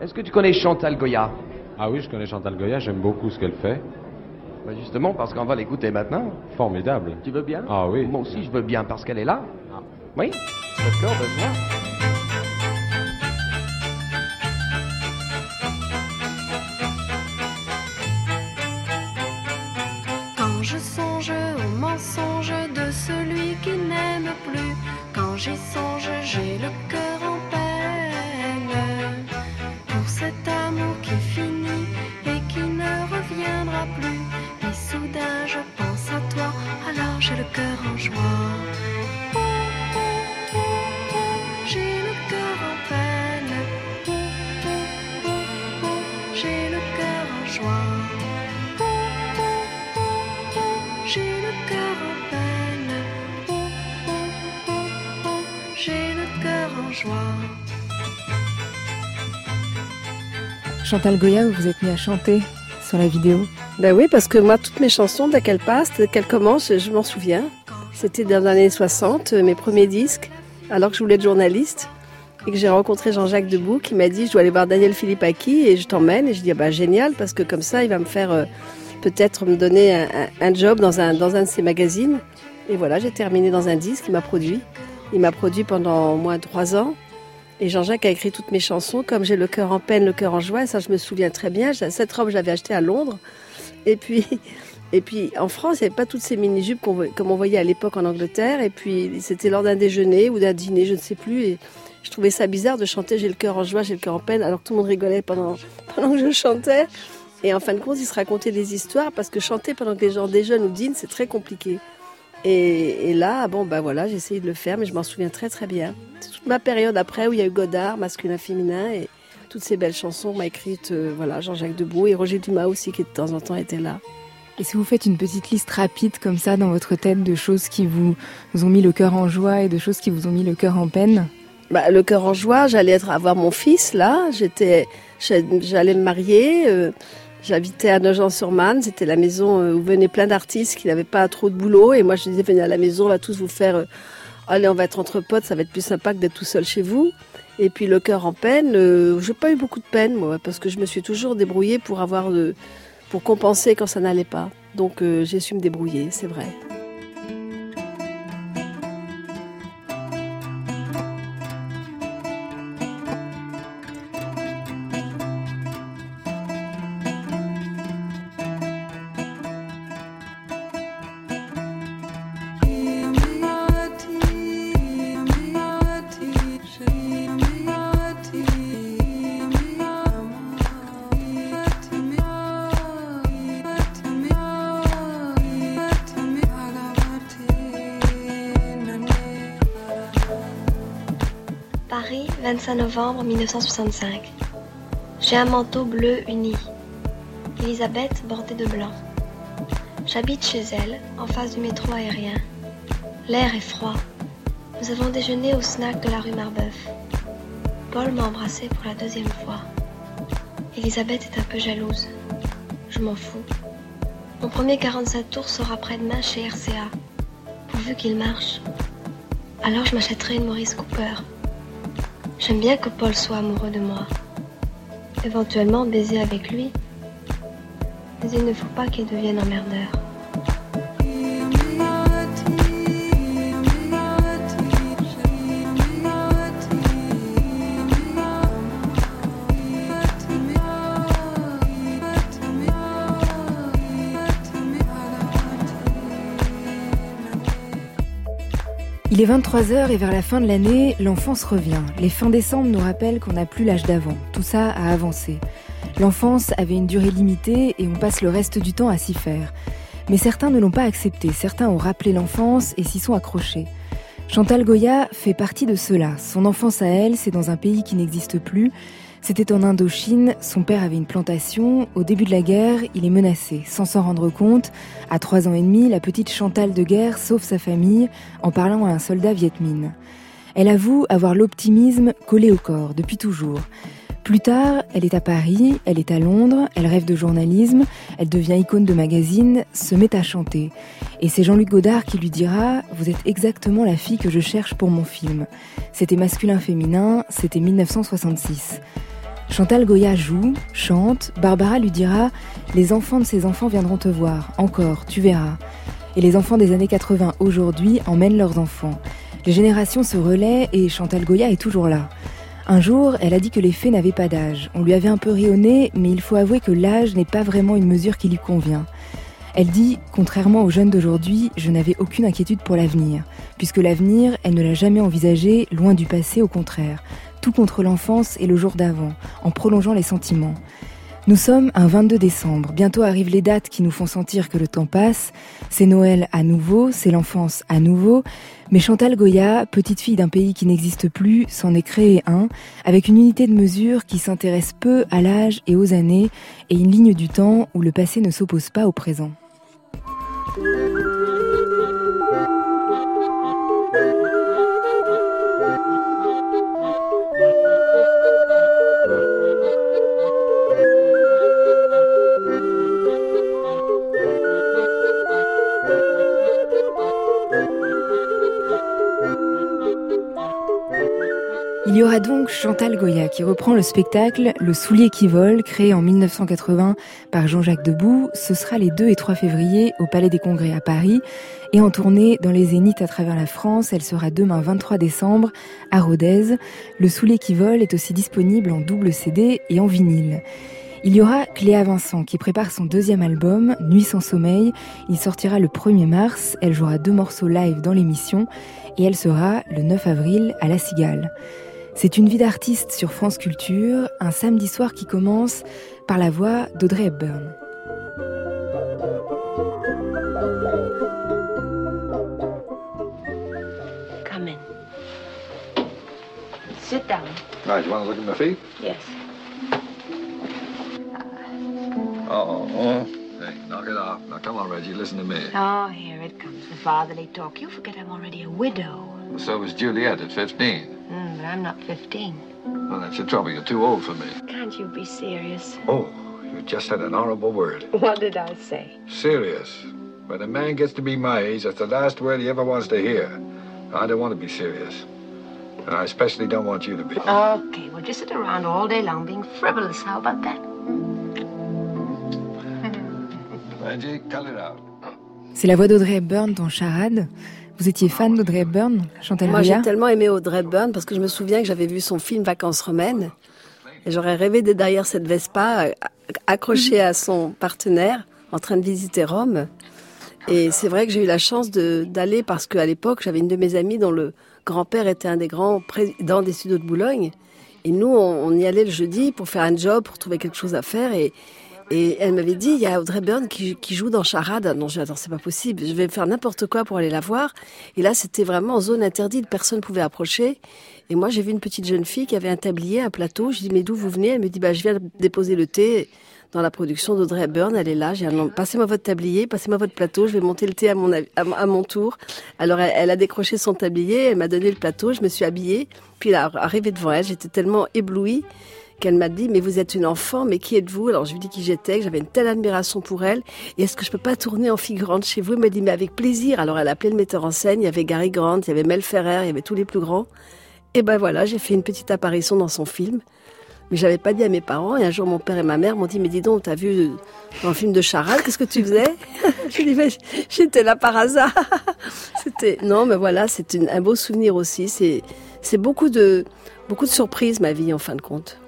Est-ce que tu connais Chantal Goya Ah oui, je connais Chantal Goya, j'aime beaucoup ce qu'elle fait. Bah, Justement, parce qu'on va l'écouter maintenant. Formidable. Tu veux bien Ah oui. Moi aussi, je veux bien, parce qu'elle est là. Ah. Oui D'accord, ben Chantal vous vous êtes mis à chanter sur la vidéo. Ben oui, parce que moi, toutes mes chansons, dès qu'elles passent, dès qu'elles commencent, je m'en souviens. C'était dans les années 60, euh, mes premiers disques, alors que je voulais être journaliste. Et que j'ai rencontré Jean-Jacques Debout qui m'a dit Je dois aller voir Daniel Philippaki et je t'emmène. Et je dis ah bah, Génial, parce que comme ça, il va me faire euh, peut-être me donner un job dans un, dans un de ses magazines. Et voilà, j'ai terminé dans un disque, il m'a produit. Il m'a produit pendant au moins trois ans. Et Jean-Jacques a écrit toutes mes chansons, comme j'ai le cœur en peine, le cœur en joie, ça je me souviens très bien. Cette robe, je l'avais achetée à Londres. Et puis, et puis en France, il n'y avait pas toutes ces mini-jupes comme on voyait à l'époque en Angleterre. Et puis, c'était lors d'un déjeuner ou d'un dîner, je ne sais plus. Et je trouvais ça bizarre de chanter J'ai le cœur en joie, j'ai le cœur en peine, alors que tout le monde rigolait pendant, pendant que je chantais. Et en fin de compte, ils se racontaient des histoires parce que chanter pendant que les gens déjeunent ou dînent, c'est très compliqué. Et, et là, bon, bah voilà, j'ai essayé de le faire, mais je m'en souviens très très bien. C'est toute ma période après où il y a eu Godard, masculin, féminin, et toutes ces belles chansons m'a écrites, euh, voilà, Jean-Jacques Debout et Roger Dumas aussi, qui de temps en temps était là. Et si vous faites une petite liste rapide comme ça dans votre tête de choses qui vous, vous ont mis le cœur en joie et de choses qui vous ont mis le cœur en peine? Bah, le cœur en joie, j'allais être avoir mon fils là, j'étais, j'allais me marier. euh, J'habitais à Nogent-sur-Marne, c'était la maison euh, où venaient plein d'artistes qui n'avaient pas trop de boulot. Et moi, je disais, venez à la maison, on va tous vous faire... euh, allez, on va être entre potes, ça va être plus sympa que d'être tout seul chez vous. Et puis le cœur en peine, euh, j'ai pas eu beaucoup de peine, moi, parce que je me suis toujours débrouillée pour avoir pour compenser quand ça n'allait pas. Donc euh, j'ai su me débrouiller, c'est vrai. Paris, 25 novembre 1965. J'ai un manteau bleu uni. Elisabeth bordée de blanc. J'habite chez elle, en face du métro aérien. L'air est froid. Nous avons déjeuné au snack de la rue Marbeuf. Paul m'a embrassé pour la deuxième fois. Elisabeth est un peu jalouse. Je m'en fous. Mon premier 47 tours sera après-demain chez RCA. Pourvu qu'il marche. Alors je m'achèterai une Maurice Cooper. J'aime bien que Paul soit amoureux de moi. Éventuellement baiser avec lui. Mais il ne faut pas qu'il devienne emmerdeur. Il est 23h et vers la fin de l'année, l'enfance revient. Les fins décembre nous rappellent qu'on n'a plus l'âge d'avant. Tout ça a avancé. L'enfance avait une durée limitée et on passe le reste du temps à s'y faire. Mais certains ne l'ont pas accepté, certains ont rappelé l'enfance et s'y sont accrochés. Chantal Goya fait partie de cela. Son enfance à elle, c'est dans un pays qui n'existe plus. C'était en Indochine, son père avait une plantation. Au début de la guerre, il est menacé. Sans s'en rendre compte, à trois ans et demi, la petite Chantal de guerre sauve sa famille en parlant à un soldat vietmine. Elle avoue avoir l'optimisme collé au corps depuis toujours. Plus tard, elle est à Paris, elle est à Londres, elle rêve de journalisme, elle devient icône de magazine, se met à chanter. Et c'est Jean-Luc Godard qui lui dira Vous êtes exactement la fille que je cherche pour mon film. C'était masculin-féminin, c'était 1966. Chantal Goya joue, chante, Barbara lui dira Les enfants de ses enfants viendront te voir, encore, tu verras. Et les enfants des années 80 aujourd'hui emmènent leurs enfants. Les générations se relaient et Chantal Goya est toujours là. Un jour, elle a dit que les fées n'avaient pas d'âge. On lui avait un peu rionné, mais il faut avouer que l'âge n'est pas vraiment une mesure qui lui convient. Elle dit, contrairement aux jeunes d'aujourd'hui, je n'avais aucune inquiétude pour l'avenir, puisque l'avenir, elle ne l'a jamais envisagé, loin du passé, au contraire, tout contre l'enfance et le jour d'avant, en prolongeant les sentiments. Nous sommes un 22 décembre. Bientôt arrivent les dates qui nous font sentir que le temps passe. C'est Noël à nouveau, c'est l'enfance à nouveau. Mais Chantal Goya, petite fille d'un pays qui n'existe plus, s'en est créé un, avec une unité de mesure qui s'intéresse peu à l'âge et aux années, et une ligne du temps où le passé ne s'oppose pas au présent. Il y aura donc Chantal Goya qui reprend le spectacle Le soulier qui vole, créé en 1980 par Jean-Jacques Debout. Ce sera les 2 et 3 février au Palais des Congrès à Paris et en tournée dans les zéniths à travers la France. Elle sera demain 23 décembre à Rodez. Le soulier qui vole est aussi disponible en double CD et en vinyle. Il y aura Cléa Vincent qui prépare son deuxième album, Nuit sans sommeil. Il sortira le 1er mars. Elle jouera deux morceaux live dans l'émission et elle sera le 9 avril à La Cigale. C'est une vie d'artiste sur France Culture, un samedi soir qui commence par la voix d'Audrey Hepburn. Come in. Sit down. Right, you want to look at my feet? Yes. Uh-oh. Oh. Hey, knock it off. Now, come on, Reggie, listen to me. Oh, here it comes, the fatherly talk. You forget I'm already a widow. So was Juliet at 15. Mm, but I'm not 15. Well, that's the trouble. You're too old for me. Can't you be serious? Oh, you just said an horrible word. What did I say? Serious. When a man gets to be my age, that's the last word he ever wants to hear. I don't want to be serious. And I especially don't want you to be. Okay, well, just sit around all day long being frivolous. How about that? Reggie, cut it out. C'est la voix d'Audrey Hepburn dans Charade. Vous étiez fan d'Audrey Hepburn, Chantal Moi, j'ai tellement aimé Audrey Hepburn parce que je me souviens que j'avais vu son film Vacances romaines et j'aurais rêvé d'être derrière cette Vespa euh, accrochée à son partenaire en train de visiter Rome. Et c'est vrai que j'ai eu la chance d'aller parce qu'à l'époque, j'avais une de mes amies dont le grand-père était un des grands présidents des studios de Boulogne. Et nous, on, on y allait le jeudi pour faire un job, pour trouver quelque chose à faire. Et, et elle m'avait dit, il y a Audrey Byrne qui, joue dans Charade. Non, dis, attends, c'est pas possible. Je vais faire n'importe quoi pour aller la voir. Et là, c'était vraiment en zone interdite. Personne ne pouvait approcher. Et moi, j'ai vu une petite jeune fille qui avait un tablier, un plateau. Je dis, mais d'où vous venez? Elle me dit, bah, je viens déposer le thé dans la production d'Audrey Hepburn. Elle est là. J'ai dit, non, passez-moi votre tablier, passez-moi votre plateau. Je vais monter le thé à mon, avis- à, mon- à mon tour. Alors, elle, elle a décroché son tablier. Elle m'a donné le plateau. Je me suis habillée. Puis, là, arrivée devant elle, j'étais tellement éblouie qu'elle m'a dit, mais vous êtes une enfant, mais qui êtes-vous? Alors je lui dis qui j'étais, que j'avais une telle admiration pour elle, et est-ce que je peux pas tourner en figurante chez vous? Elle m'a dit, mais avec plaisir. Alors elle a appelé le metteur en scène, il y avait Gary Grant, il y avait Mel Ferrer, il y avait tous les plus grands. Et ben voilà, j'ai fait une petite apparition dans son film. Mais j'avais pas dit à mes parents, et un jour mon père et ma mère m'ont dit, mais dis donc, t'as vu euh, dans le film de Charade, qu'est-ce que tu faisais? Je lui dit, mais j'étais là par hasard. C'était, non, mais voilà, c'est un beau souvenir aussi. C'est, c'est beaucoup de, beaucoup de surprises, ma vie, en fin de compte.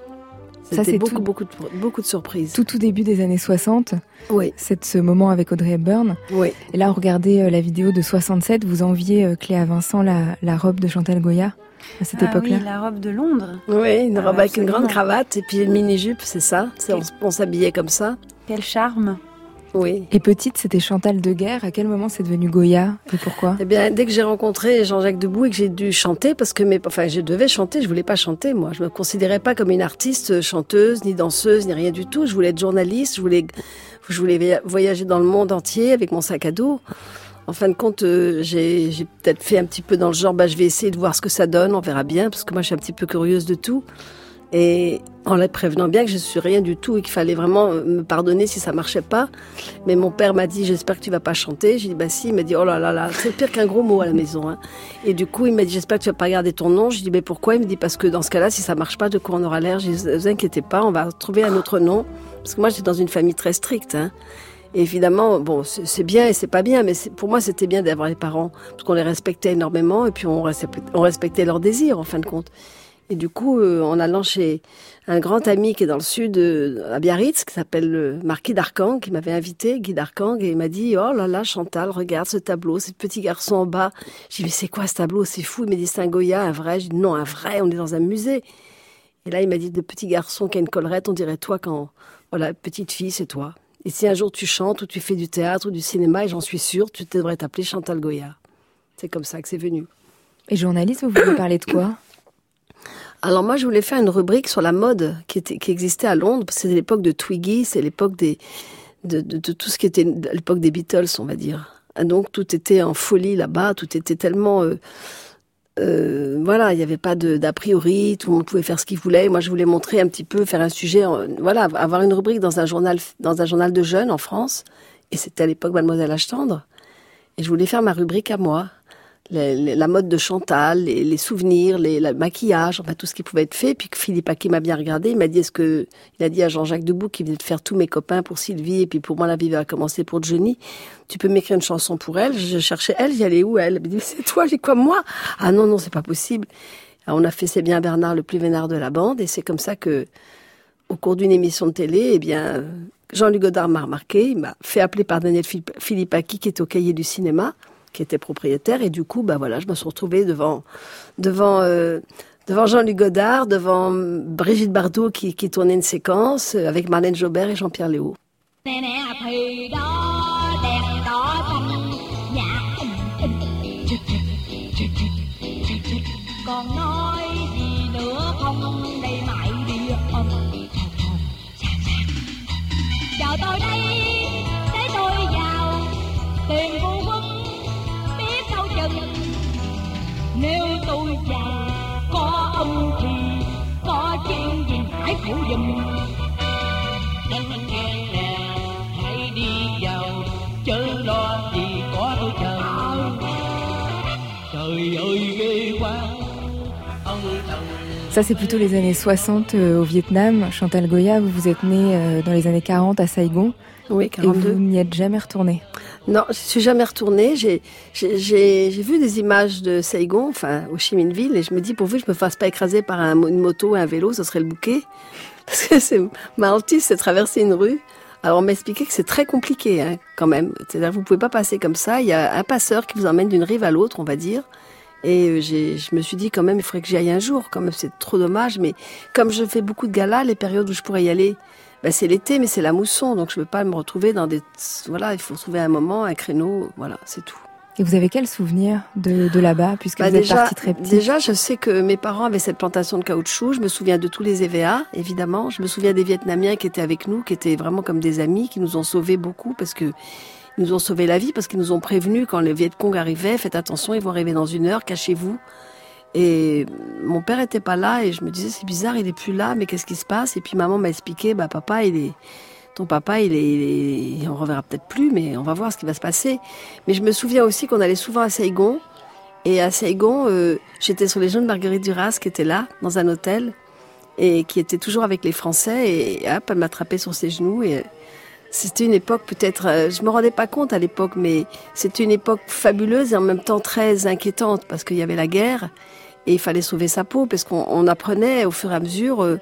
Ça, c'est beaucoup, tout- beaucoup, de, beaucoup de surprises. Tout tout début des années 60, Oui, c'est ce moment avec Audrey Hepburn. oui. Et là, on regardait euh, la vidéo de 67, vous enviez euh, Cléa Vincent la, la robe de Chantal Goya à cette Ah époque-là. oui, la robe de Londres. Oui, une Ah, robe avec une grande cravate et puis une mini-jupe, c'est ça. C'est- on, on s'habillait comme ça. Quel charme. Oui. Et petite, c'était Chantal Deguerre. À quel moment c'est devenu Goya et pourquoi? Eh bien, dès que j'ai rencontré Jean-Jacques Debout et que j'ai dû chanter, parce que mes, enfin, je devais chanter, je voulais pas chanter, moi. Je me considérais pas comme une artiste euh, chanteuse, ni danseuse, ni rien du tout. Je voulais être journaliste, je voulais, je voulais voya- voyager dans le monde entier avec mon sac à dos. En fin de compte, euh, j'ai j'ai peut-être fait un petit peu dans le genre, bah, je vais essayer de voir ce que ça donne, on verra bien, parce que moi, je suis un petit peu curieuse de tout. Et en les prévenant bien que je suis rien du tout et qu'il fallait vraiment me pardonner si ça marchait pas. Mais mon père m'a dit, j'espère que tu vas pas chanter. J'ai dit, bah si. Il m'a dit, oh là là là, c'est pire qu'un gros mot à la maison. Hein. Et du coup, il m'a dit, j'espère que tu vas pas garder ton nom. J'ai dit, mais pourquoi? Il me dit, parce que dans ce cas-là, si ça marche pas, de quoi on aura l'air? Je dis, vous inquiétez pas, on va trouver un autre nom. Parce que moi, j'étais dans une famille très stricte. Hein. Et évidemment, bon, c'est bien et c'est pas bien, mais pour moi, c'était bien d'avoir les parents, parce qu'on les respectait énormément et puis on respectait leurs désirs, en fin de compte. Et du coup, euh, en allant chez un grand ami qui est dans le sud, euh, à Biarritz, qui s'appelle le Marquis d'Arcang, qui m'avait invité, Guy d'Arcang, et il m'a dit, oh là là, Chantal, regarde ce tableau, ce petit garçon en bas. J'ai dit, mais c'est quoi ce tableau? C'est fou. Il m'a dit, c'est un Goya, un vrai. J'ai dit, non, un vrai, on est dans un musée. Et là, il m'a dit, de petit garçon qui a une collerette, on dirait toi quand, voilà, petite fille, c'est toi. Et si un jour tu chantes ou tu fais du théâtre ou du cinéma, et j'en suis sûre, tu devrais t'appeler Chantal Goya. C'est comme ça que c'est venu. Et journaliste, vous voulez parler de quoi? Alors moi, je voulais faire une rubrique sur la mode qui, était, qui existait à Londres. C'est l'époque de Twiggy, c'est l'époque des de, de, tout ce qui était l'époque des Beatles, on va dire. donc tout était en folie là-bas, tout était tellement euh, euh, voilà, il n'y avait pas d'a priori, tout le monde pouvait faire ce qu'il voulait. Moi, je voulais montrer un petit peu, faire un sujet, voilà, avoir une rubrique dans un journal, dans un journal de jeunes en France. Et c'était à l'époque Mademoiselle Achtendre. Et je voulais faire ma rubrique à moi la mode de Chantal, les, souvenirs, les, le maquillage, enfin tout ce qui pouvait être fait. Puis que Philippe Aki m'a bien regardé, il m'a dit est-ce que il a dit à Jean-Jacques Debout qui venait de faire tous mes copains pour Sylvie. Et puis pour moi la vie va commencer pour Johnny. Tu peux m'écrire une chanson pour elle. Je cherchais elle, j'y allais où elle? M'a dit c'est toi, j'ai quoi moi. Ah non non c'est pas possible. on a fait c'est bien Bernard le plus vénard de la bande. Et c'est comme ça que au cours d'une émission de télé, eh bien Jean-Luc Godard m'a remarqué, il m'a fait appeler par Daniel Philippe Aki qui est au cahier du cinéma qui était propriétaire. Et du coup, bah voilà, je me suis retrouvée devant, devant, euh, devant Jean-Luc Godard, devant Brigitte Bardot qui, tournait une séquence euh, avec Marlène Jobert et Jean-Pierre Ça, c'est plutôt les années 60 euh, au Vietnam. Chantal Goya, vous vous êtes née euh, dans les années 40 à Saigon. Oui, 42. Et vous n'y êtes jamais retournée Non, je suis jamais retournée. J'ai, j'ai, vu des images de Saigon, enfin, au Chi Minh Ville, et je me dis, pourvu que je me fasse pas écraser par un, une moto un vélo, ce serait le bouquet. Parce que c'est, ma hantise, c'est traverser une rue. Alors, on m'a expliqué que c'est très compliqué, hein, quand même. C'est-à-dire, vous pouvez pas passer comme ça. Il y a un passeur qui vous emmène d'une rive à l'autre, on va dire. Et euh, je me suis dit quand même, il faudrait que j'y aille un jour. Quand même, c'est trop dommage. Mais comme je fais beaucoup de galas, les périodes où je pourrais y aller, ben c'est l'été, mais c'est la mousson. Donc je ne veux pas me retrouver dans des... Voilà, il faut trouver un moment, un créneau. Voilà, c'est tout. Et vous avez quel souvenir de, de là-bas, puisque bah, vous êtes parti très Déjà, je sais que mes parents avaient cette plantation de caoutchouc. Je me souviens de tous les EVA, évidemment. Je me souviens des Vietnamiens qui étaient avec nous, qui étaient vraiment comme des amis, qui nous ont sauvés beaucoup, parce que ils nous ont sauvé la vie, parce qu'ils nous ont prévenus quand les Viet Cong arrivaient, faites attention, ils vont arriver dans une heure, cachez-vous. Et mon père était pas là, et je me disais, c'est bizarre, il est plus là, mais qu'est-ce qui se passe? Et puis maman m'a expliqué, bah papa, il est ton papa, il est, on reverra peut-être plus, mais on va voir ce qui va se passer. Mais je me souviens aussi qu'on allait souvent à Saigon. Et à Saigon, euh, j'étais sur les jeunes Marguerite Duras qui était là, dans un hôtel, et qui était toujours avec les Français. Et hop, elle m'attrapait sur ses genoux. Et c'était une époque peut-être, euh, je me rendais pas compte à l'époque, mais c'était une époque fabuleuse et en même temps très inquiétante parce qu'il y avait la guerre et il fallait sauver sa peau parce qu'on apprenait au fur et à mesure. Euh,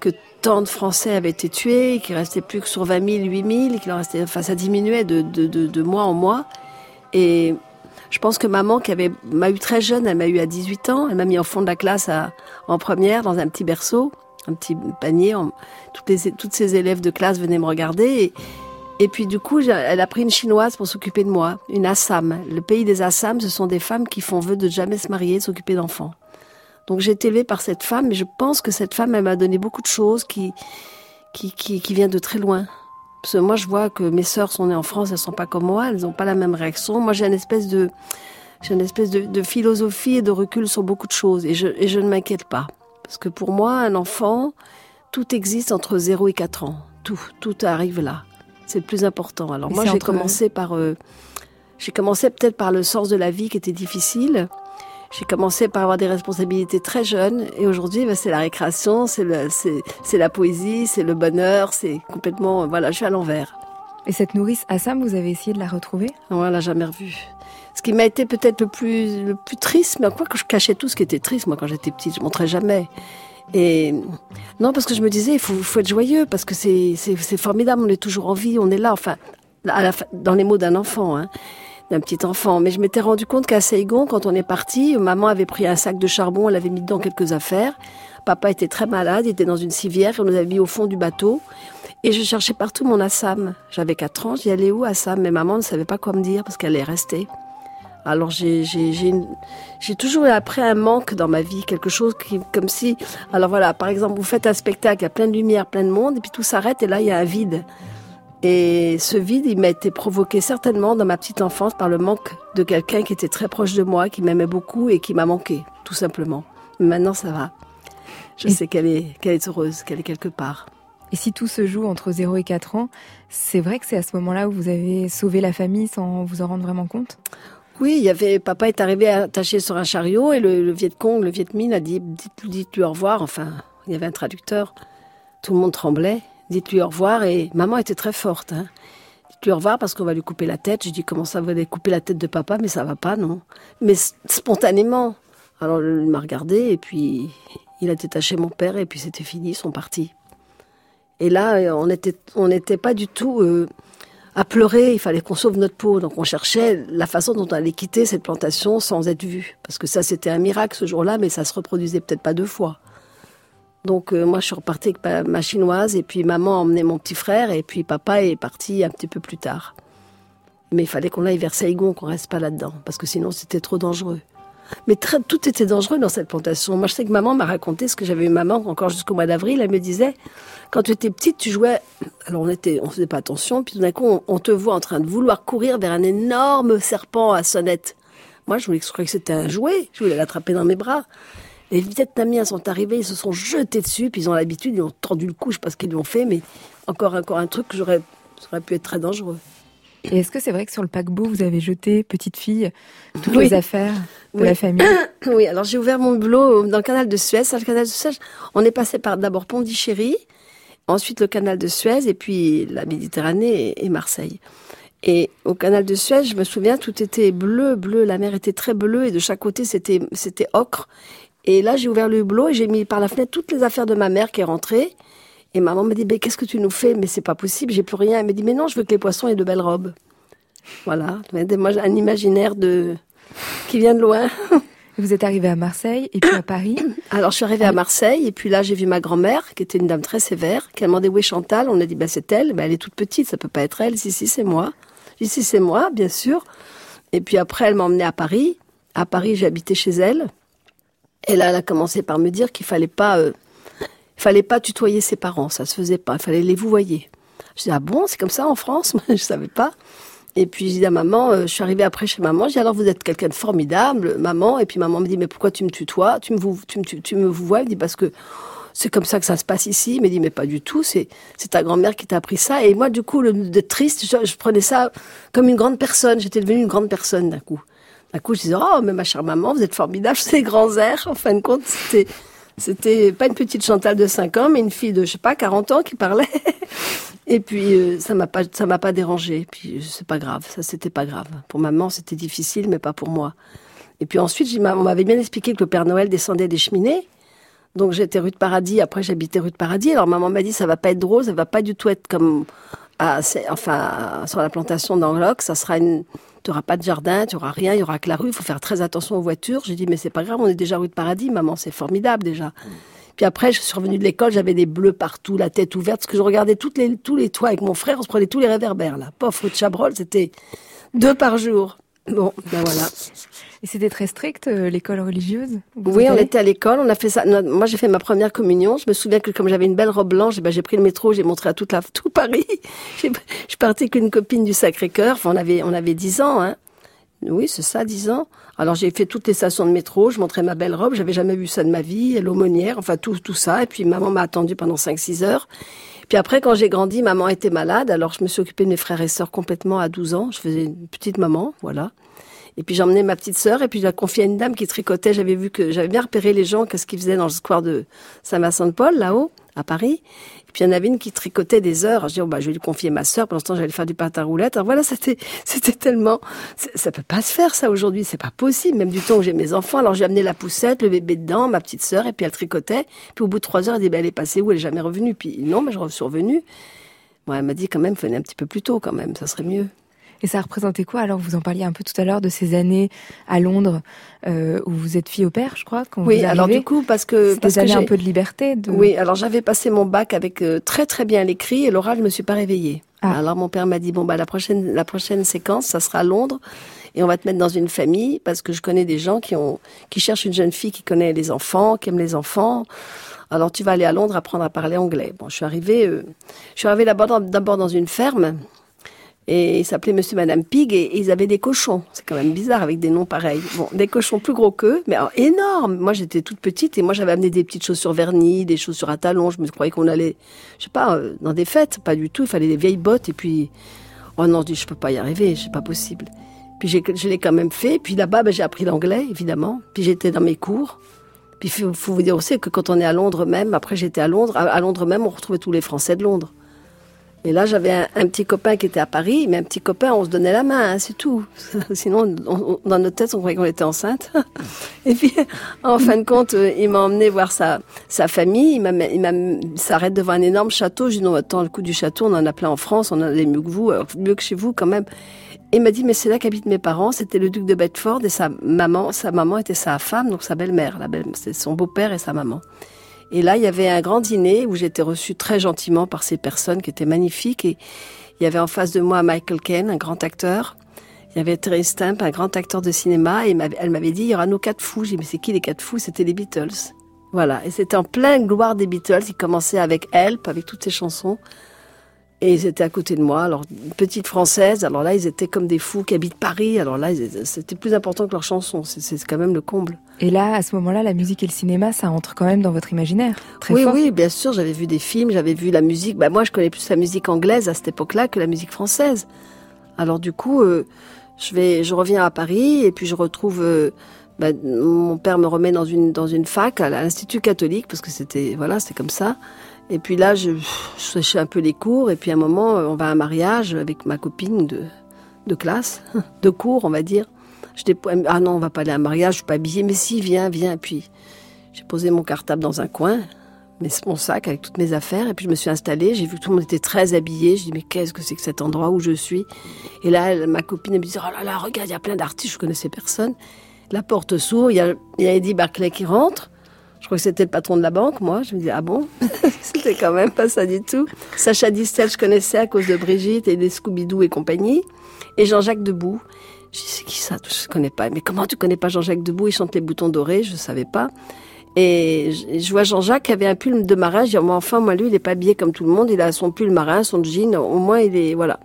que tant de Français avaient été tués, qu'il restait plus que sur 20 000, 8 000, qu'il en restait, enfin, ça diminuait de, de, de, de, mois en mois. Et je pense que maman, qui avait, m'a eu très jeune, elle m'a eu à 18 ans, elle m'a mis en fond de la classe à, en première, dans un petit berceau, un petit panier. toutes, les, toutes ces élèves de classe venaient me regarder. Et, puis du coup, elle a pris une chinoise pour s'occuper de moi, une Assam. Le pays des Assam, ce sont des femmes qui font vœu de jamais se marier, s'occuper d'enfants. Donc j'ai été élevée par cette femme, mais je pense que cette femme, elle m'a donné beaucoup de choses qui, qui, qui, viennent de très loin. Parce que moi, je vois que mes sœurs sont nées en France, elles sont pas comme moi, elles n'ont pas la même réaction. Moi, j'ai une espèce de, j'ai une espèce de, philosophie et de recul sur beaucoup de choses, et je ne m'inquiète pas. Parce que pour moi, un enfant, tout existe entre 0 et 4 ans. Tout, tout arrive là. C'est le plus important. Alors moi, j'ai entre- commencé par, euh, j'ai commencé peut-être par le sens de la vie qui était difficile. J'ai commencé par avoir des responsabilités très jeunes et aujourd'hui, ben, c'est la récréation, c'est la poésie, c'est le bonheur, c'est complètement, voilà, je suis à l'envers. Et cette nourrice Assam, vous avez essayé de la retrouver? Non, elle l'a jamais revue. Ce qui m'a été peut-être le plus, le plus triste, mais quoi que je cachais tout ce qui était triste, moi, quand j'étais petite, je montrais jamais. Et non, parce que je me disais, il faut, être joyeux, parce que c'est, formidable, on est toujours en vie, on est là, enfin, dans les mots d'un enfant, hein, d'un petit enfant. Mais je m'étais rendu compte qu'à Saigon, quand on est parti, maman avait pris un sac de charbon, elle avait mis dedans quelques affaires. Papa était très malade, il était dans une civière, on nous avait mis au fond du bateau. Et je cherchais partout mon Assam. J'avais 4 ans, j'y allais où Assam? Mais maman ne savait pas quoi me dire parce qu'elle est restée. Alors j'ai toujours eu après un manque dans ma vie, quelque chose qui comme si alors voilà, par exemple, vous faites un spectacle, il y a plein de lumière, plein de monde et puis tout s'arrête et là il y a un vide. Et ce vide, il m'a été provoqué certainement dans ma petite enfance par le manque de quelqu'un qui était très proche de moi, qui m'aimait beaucoup et qui m'a manqué, tout simplement. Mais maintenant ça va. Je Et- sais qu'elle est qu'elle est heureuse, qu'elle est quelque part. Et si tout se joue entre 0 et 4 ans, c'est vrai que c'est à ce moment-là où vous avez sauvé la famille sans vous en rendre vraiment compte? Oui, il y avait papa est arrivé attaché sur un chariot et le, le Viet Cong, le Viet Minh a dit dites, dites-lui au revoir. Enfin, il y avait un traducteur. Tout le monde tremblait. Dites-lui au revoir et maman était très forte. Hein. Dites-lui au revoir parce qu'on va lui couper la tête. J'ai dit comment ça va aller couper la tête de papa? Mais ça va pas, non. Mais spontanément. Alors il m'a regardé et puis il a détaché mon père et puis c'était fini, ils sont partis. Et là, euh, on était, on n'était pas du tout euh, à pleurer. Il fallait qu'on sauve notre peau. Donc on cherchait la façon dont on allait quitter cette plantation sans être vu. Parce que ça, c'était un miracle ce jour-là, mais ça se reproduisait peut-être pas deux fois. Donc euh, moi, je suis repartie avec ma chinoise et puis maman a emmené mon petit frère et puis papa est parti un petit peu plus tard. Mais il fallait qu'on aille vers Saigon, qu'on reste pas là-dedans, parce que sinon c'était trop dangereux. Mais tout était dangereux dans cette plantation. Moi, je sais que maman m'a raconté ce que j'avais eu maman encore jusqu'au mois d'avril. Elle me disait, quand tu étais petite, tu jouais. Alors on était, on faisait pas attention. Puis tout d'un coup, on, on te voit en train de vouloir courir vers un énorme serpent à sonnette. Moi, je voulais, je croyais que c'était un jouet. Je voulais l'attraper dans mes bras. Les Vietnamiens sont arrivés, ils se sont jetés dessus, puis ils ont l'habitude, ils ont tendu le cou, je sais pas ce qu'ils lui ont fait, mais encore, encore un truc que j'aurais, ça aurait pu être très dangereux. Et est-ce que c'est vrai que sur le paquebot, vous avez jeté, petite fille, toutes Oui. les affaires de Oui. la famille Oui, alors j'ai ouvert mon boulot dans le canal de Suez. Le canal de Suez, on est passé par d'abord Pondichéry, ensuite le canal de Suez, et puis la Méditerranée et, et Marseille. Et au canal de Suez, je me souviens, tout était bleu, bleu. La mer était très bleue et de chaque côté, c'était, c'était ocre. Et là, j'ai ouvert le hublot et j'ai mis par la fenêtre toutes les affaires de ma mère qui est rentrée. Et maman me dit, mais qu'est-ce que tu nous fais? Mais c'est pas possible, j'ai plus rien. Elle me dit, mais non, je veux que les poissons aient de belles robes. Voilà, moi un imaginaire de qui vient de loin. Vous êtes arrivé à Marseille et puis à Paris. Alors je suis arrivée à Marseille et puis là j'ai vu ma grand-mère qui était une dame très sévère qui a demandé où est Chantal? On a dit bah c'est elle, bah, elle est toute petite, ça peut pas être elle. Si si c'est moi. J'ai dit si c'est moi, bien sûr. Et puis après elle m'a emmenée à Paris. À Paris j'ai habité chez elle. Et là elle a commencé par me dire qu'il fallait pas, euh, fallait pas tutoyer ses parents, ça se faisait pas. Il fallait les vouvoyer. Je dis ah bon c'est comme ça en France? Je savais pas. Et puis j'ai dit à maman, euh, je suis arrivée après chez maman, j'ai dit alors vous êtes quelqu'un de formidable, maman. Et puis maman me dit mais pourquoi tu me tutoies, tu me vous, tu me tu, tu me vous vois. Elle dit parce que c'est comme ça que ça se passe ici. Me dit mais pas du tout, c'est c'est ta grand-mère qui t'a appris ça. Et moi du coup le de triste, je, je prenais ça comme une grande personne. J'étais devenue une grande personne d'un coup. D'un coup je disais oh mais ma chère maman vous êtes formidable, c'est grands airs. En fin de compte c'était c'était pas une petite Chantal de 5 ans, mais une fille de, je sais pas, 40 ans qui parlait. Et puis, euh, ça m'a pas, ça m'a pas dérangé. Puis, euh, c'est pas grave. Ça, c'était pas grave. Pour maman, c'était difficile, mais pas pour moi. Et puis ensuite, on m'avait bien expliqué que le Père Noël descendait des cheminées. Donc, j'étais rue de Paradis. Après, j'habitais rue de Paradis. Alors, maman m'a dit, ça va pas être drôle, ça va pas du tout être comme, à, c'est- enfin, sur la plantation d'Angloc. Ça sera une, tu auras pas de jardin, tu auras rien, il y aura que la rue. Il faut faire très attention aux voitures. J'ai dit, mais c'est pas grave, on est déjà rue de Paradis, maman, c'est formidable déjà. Puis après, je suis revenue de l'école, j'avais des bleus partout, la tête ouverte, parce que je regardais toutes les, tous les toits avec mon frère, on se prenait tous les réverbères, là. Pauvre rue de Chabrol, c'était deux par jour. Bon, ben voilà. Et c'était très strict, euh, l'école religieuse vous Oui, on était à l'école, on a fait ça. Moi, j'ai fait ma première communion. Je me souviens que comme j'avais une belle robe blanche, eh ben, j'ai pris le métro, j'ai montré à toute la, tout Paris. Je partie avec une copine du Sacré-Cœur. Enfin, on avait, on avait 10 ans, hein. Oui, c'est ça, 10 ans. Alors j'ai fait toutes les stations de métro, je montrais ma belle robe, j'avais jamais vu ça de ma vie, l'aumônière, enfin tout, tout ça. Et puis maman m'a attendu pendant 5-6 heures. Puis après, quand j'ai grandi, maman était malade, alors je me suis occupée de mes frères et sœurs complètement à 12 ans. Je faisais une petite maman, voilà. Et puis j'emmenais ma petite sœur et puis je la confiais à une dame qui tricotait. J'avais vu que j'avais bien repéré les gens, qu'est-ce qu'ils faisaient dans le square de Saint-Vincent-de-Paul, là-haut, à Paris. Et puis il y en avait une qui tricotait des heures. Je dis, oh, bah, je vais lui confier ma sœur. Pendant ce temps, j'allais faire du pâte à roulettes. Alors voilà, c'était, tellement, ça peut pas se faire, ça, aujourd'hui. C'est pas possible. Même du temps où j'ai mes enfants. Alors j'ai amené la poussette, le bébé dedans, ma petite sœur, et puis elle tricotait. Puis au bout de trois heures, elle dit, bah, elle est passée où? Elle est jamais revenue. Puis non, mais je suis revenue. Moi, elle m'a dit quand même, venez un petit peu plus tôt, quand même. Ça serait mieux. Et ça représentait quoi Alors, vous en parliez un peu tout à l'heure de ces années à Londres euh, où vous êtes fille au père, je crois. Quand oui, vous alors du coup, parce que parce des années que un peu de liberté. De... Oui, alors j'avais passé mon bac avec euh, très très bien l'écrit et l'oral, je me suis pas réveillée. Ah. Alors mon père m'a dit bon bah la prochaine la prochaine séquence, ça sera à Londres et on va te mettre dans une famille parce que je connais des gens qui ont qui cherchent une jeune fille qui connaît les enfants, qui aime les enfants. Alors tu vas aller à Londres apprendre à parler anglais. Bon, je suis arrivée, euh, je suis arrivée d'abord d'abord dans une ferme et ils s'appelaient Monsieur Madame Pig et, ils avaient des cochons. C'est quand même bizarre avec des noms pareils. Bon, des cochons plus gros qu'eux, mais alors, énormes. Moi, j'étais toute petite et moi, j'avais amené des petites chaussures vernies, des chaussures à talons. Je me croyais qu'on allait, je sais pas, euh, dans des fêtes. Pas du tout. Il fallait des vieilles bottes et puis, oh non, je dis, je peux pas y arriver, c'est pas possible. Puis je l'ai quand même fait. Puis là-bas, ben, j'ai appris l'anglais, évidemment. Puis j'étais dans mes cours. Puis faut, faut vous dire aussi que quand on est à Londres même, après j'étais à Londres, à Londres même, on retrouvait tous les Français de Londres. Et là, j'avais un, petit copain qui était à Paris, mais un petit copain, on se donnait la main, hein, c'est tout. Sinon, on- on- dans notre tête, on croyait qu'on était enceinte. Et puis, en fin de compte, euh, il m'a emmené voir sa, famille. Il s'arrête devant un énorme château. Je dis non, attends, le coup du château, on en a plein en France, on en a mieux que vous, alors, mieux que chez vous quand même. Et il m'a dit, mais c'est là qu'habitent mes parents. C'était le duc de Bedford et sa maman, sa maman était sa femme, donc sa belle-mère. La belle, c'est son beau-père et sa maman. Et là, il y avait un grand dîner où j'étais reçue très gentiment par ces personnes qui étaient magnifiques. Et il y avait en face de moi Michael Caine, un grand acteur. Il y avait Terry Stamp, un grand acteur de cinéma. Et elle m'avait dit, il y aura nos quatre fous. J'ai dit, mais c'est qui les quatre fous? C'était les Beatles. Voilà. Et c'était en pleine gloire des Beatles. Ils commençaient avec Help, avec toutes ces chansons. Et ils étaient à côté de moi. Alors, une petite française. Alors là, ils étaient comme des fous qui habitent Paris. Alors là, c'était plus important que leurs chansons. C'est- C'est quand même le comble. Et là, à ce moment-là, la musique et le cinéma, ça entre quand même dans votre imaginaire. Très oui, fort. oui, bien sûr. J'avais vu des films, j'avais vu la musique. Bah, moi, je connais plus la musique anglaise à cette époque-là que la musique française. Alors du coup, euh, je vais, je reviens à Paris et puis je retrouve. euh, bah, mon père me remet dans une dans une fac à l'institut catholique parce que c'était voilà, c'était comme ça. Et puis là, je, je séchais un peu les cours et puis à un moment, euh, on va à un mariage avec ma copine de de classe, de cours, on va dire. Dit, ah non, on va pas aller à un mariage, je suis pas habillée. Mais si, viens, viens. Puis j'ai posé mon cartable dans un coin, mon sac avec toutes mes affaires, et puis je me suis installée. J'ai vu que tout le monde était très habillé. Je dis mais qu'est-ce que c'est que cet endroit où je suis? Et là, ma copine elle me dit oh là là, regarde, il y a plein d'artistes, je connaissais personne. La porte s'ouvre, il y a Eddie Barclay qui rentre. Je crois que c'était le patron de la banque, moi. Je me dis, ah bon? C'était quand même pas ça du tout. Sacha Distel, je connaissais à cause de Brigitte et des Scooby-Doo et compagnie. Et Jean-Jacques Debout. Je dis, c'est qui ça? Je connais pas. Mais comment tu connais pas Jean-Jacques Debout? Il chante les boutons dorés, je savais pas. Et je, vois Jean-Jacques qui avait un pull de marin. Je dis, enfin, moi, lui, il est pas habillé comme tout le monde. Il a son pull marin, son jean. Au moins, il est, voilà.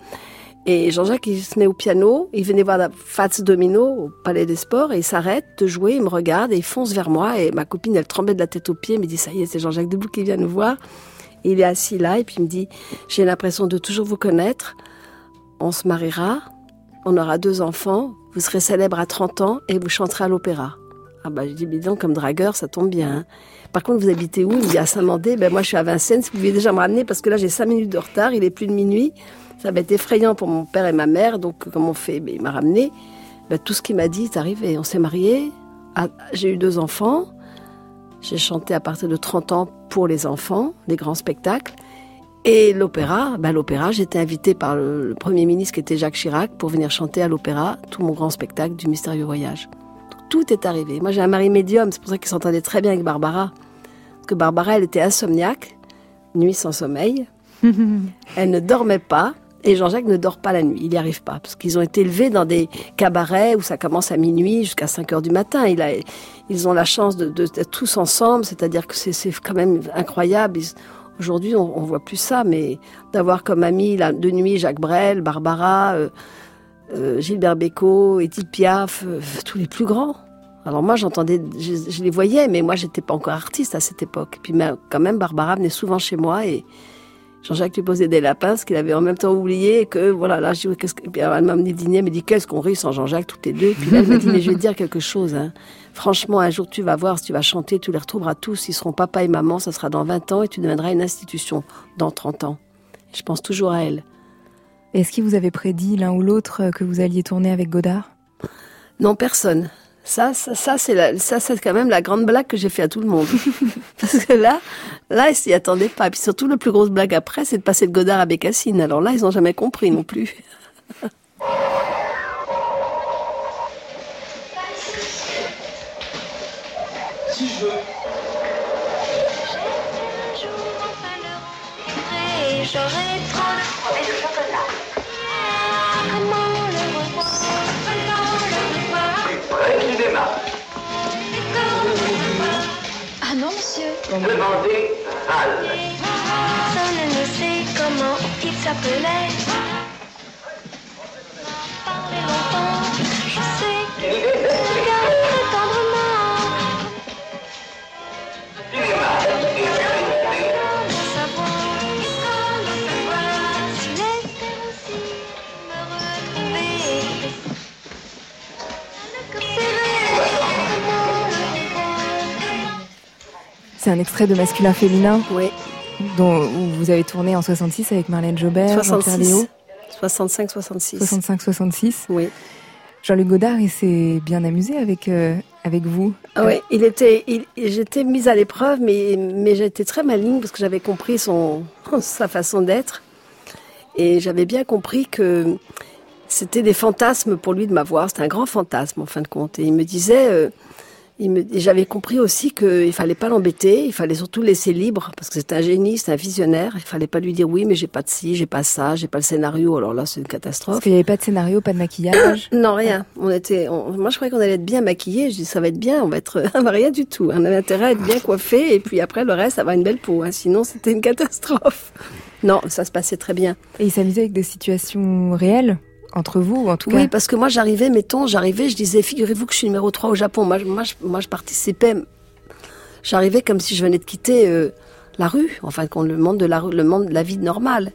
Et Jean-Jacques, il se met au piano. Il venait voir la Fats Domino au Palais des Sports et il s'arrête de jouer. Il me regarde et il fonce vers moi. Et ma copine, elle tremblait de la tête aux pieds. Elle me dit, ça y est, c'est Jean-Jacques Debout qui vient nous voir. Et il est assis là et puis il me dit, j'ai l'impression de toujours vous connaître. On se mariera. On aura deux enfants. Vous serez célèbre à 30 ans et vous chanterez à l'opéra. Ah bah, je dis, mais donc, comme dragueur, ça tombe bien. hein. Par contre, vous habitez où? Il me dit à Saint-Mandé. Ben, moi, je suis à Vincennes. Si vous pouviez déjà me ramener, parce que là, j'ai cinq minutes de retard. Il est plus de minuit. Ça va être effrayant pour mon père et ma mère. Donc, comme on fait Il m'a ramené. Ben, tout ce qu'il m'a dit est arrivé. On s'est mariés. Ah, J'ai eu deux enfants. J'ai chanté à partir de 30 ans pour les enfants, les grands spectacles. Et l'opéra, ben, l'opéra, j'étais invitée par le, Premier ministre qui était Jacques Chirac pour venir chanter à l'opéra tout mon grand spectacle du Mystérieux Voyage. Tout est arrivé. Moi, j'ai un mari médium, c'est pour ça qu'il s'entendait très bien avec Barbara. Parce que Barbara, elle était insomniaque, nuit sans sommeil. Elle ne dormait pas. Et Jean-Jacques ne dort pas la nuit, il n'y arrive pas. Parce qu'ils ont été élevés dans des cabarets où ça commence à minuit jusqu'à 5 heures du matin. Ils ont la chance de, de- tous ensemble, c'est-à-dire que c'est, quand même incroyable. Aujourd'hui, on, voit plus ça, mais d'avoir comme amis de nuit Jacques Brel, Barbara, euh, euh, Gilbert Bécaud, Edith Piaf, euh, tous les plus grands. Alors moi, j'entendais, je, je les voyais, mais moi, j'étais pas encore artiste à cette époque. Puis quand même, Barbara venait souvent chez moi et Jean-Jacques lui posait des lapins, ce qu'il avait en même temps oublié, et que voilà, là, je dis, qu'est-ce que... Puis elle m'a amené dîner, elle m'a dit, qu'est-ce qu'on rit sans Jean-Jacques, toutes les deux. Puis là, elle m'a dit, mais je vais te dire quelque chose, hein. Franchement, un jour, tu vas voir, si tu vas chanter, tu les retrouveras tous, ils seront papa et maman, ça sera dans 20 ans, et tu deviendras une institution dans 30 ans. Je pense toujours à elle. Est-ce qu'il vous avait prédit l'un ou l'autre que vous alliez tourner avec Godard? Non, personne. Ça, ça, ça c'est la- ça, c'est quand même la grande blague que j'ai fait à tout le monde. Parce que là, là, ils s'y attendaient pas. Et puis surtout, la plus grosse blague après, c'est de passer de Godard à Bécassine. Alors là, ils n'ont jamais compris non plus. Et Demandez Al. Personne ne sait comment il s'appelait. C'est un extrait de Masculin Féminin Oui, dont, où vous avez tourné en 66 avec Marlène Jobert, Jean-Pierre 66. Léo, 65, 66. 65-66. Oui. Jean-Luc Godard, il s'est bien amusé avec, euh, avec vous. Ah ouais, il était, il- j'étais mise à l'épreuve, mais, mais j'étais très maligne parce que j'avais compris son, sa façon d'être. Et j'avais bien compris que c'était des fantasmes pour lui de m'avoir. C'était un grand fantasme, en fin de compte. Et il me disait, euh, j'avais compris aussi qu'il fallait pas l'embêter, il fallait surtout le laisser libre, parce que c'est un génie, c'est un visionnaire. Il fallait pas lui dire oui, mais j'ai pas de ci, j'ai pas ça, j'ai pas le scénario. Alors là, c'est une catastrophe. Parce qu'il n'y avait pas de scénario, pas de maquillage. Non, rien. On était, on- moi, je croyais qu'on allait être bien maquillés. Je dis, ça va être bien, on va être, on va rien du tout. On avait intérêt à être bien coiffé et puis après, le reste, avoir une belle peau. hein. Sinon, c'était une catastrophe. Non, ça se passait très bien. Et il s'amusait avec des situations réelles entre vous, ou en tout cas. Oui, parce que moi, j'arrivais, mettons, j'arrivais, je disais, figurez-vous que je suis numéro 3 au Japon. Moi, je, moi, je, moi, je participais. J'arrivais comme si je venais de quitter euh, la rue, enfin, qu'on le monde de la rue, le monde de la vie normale.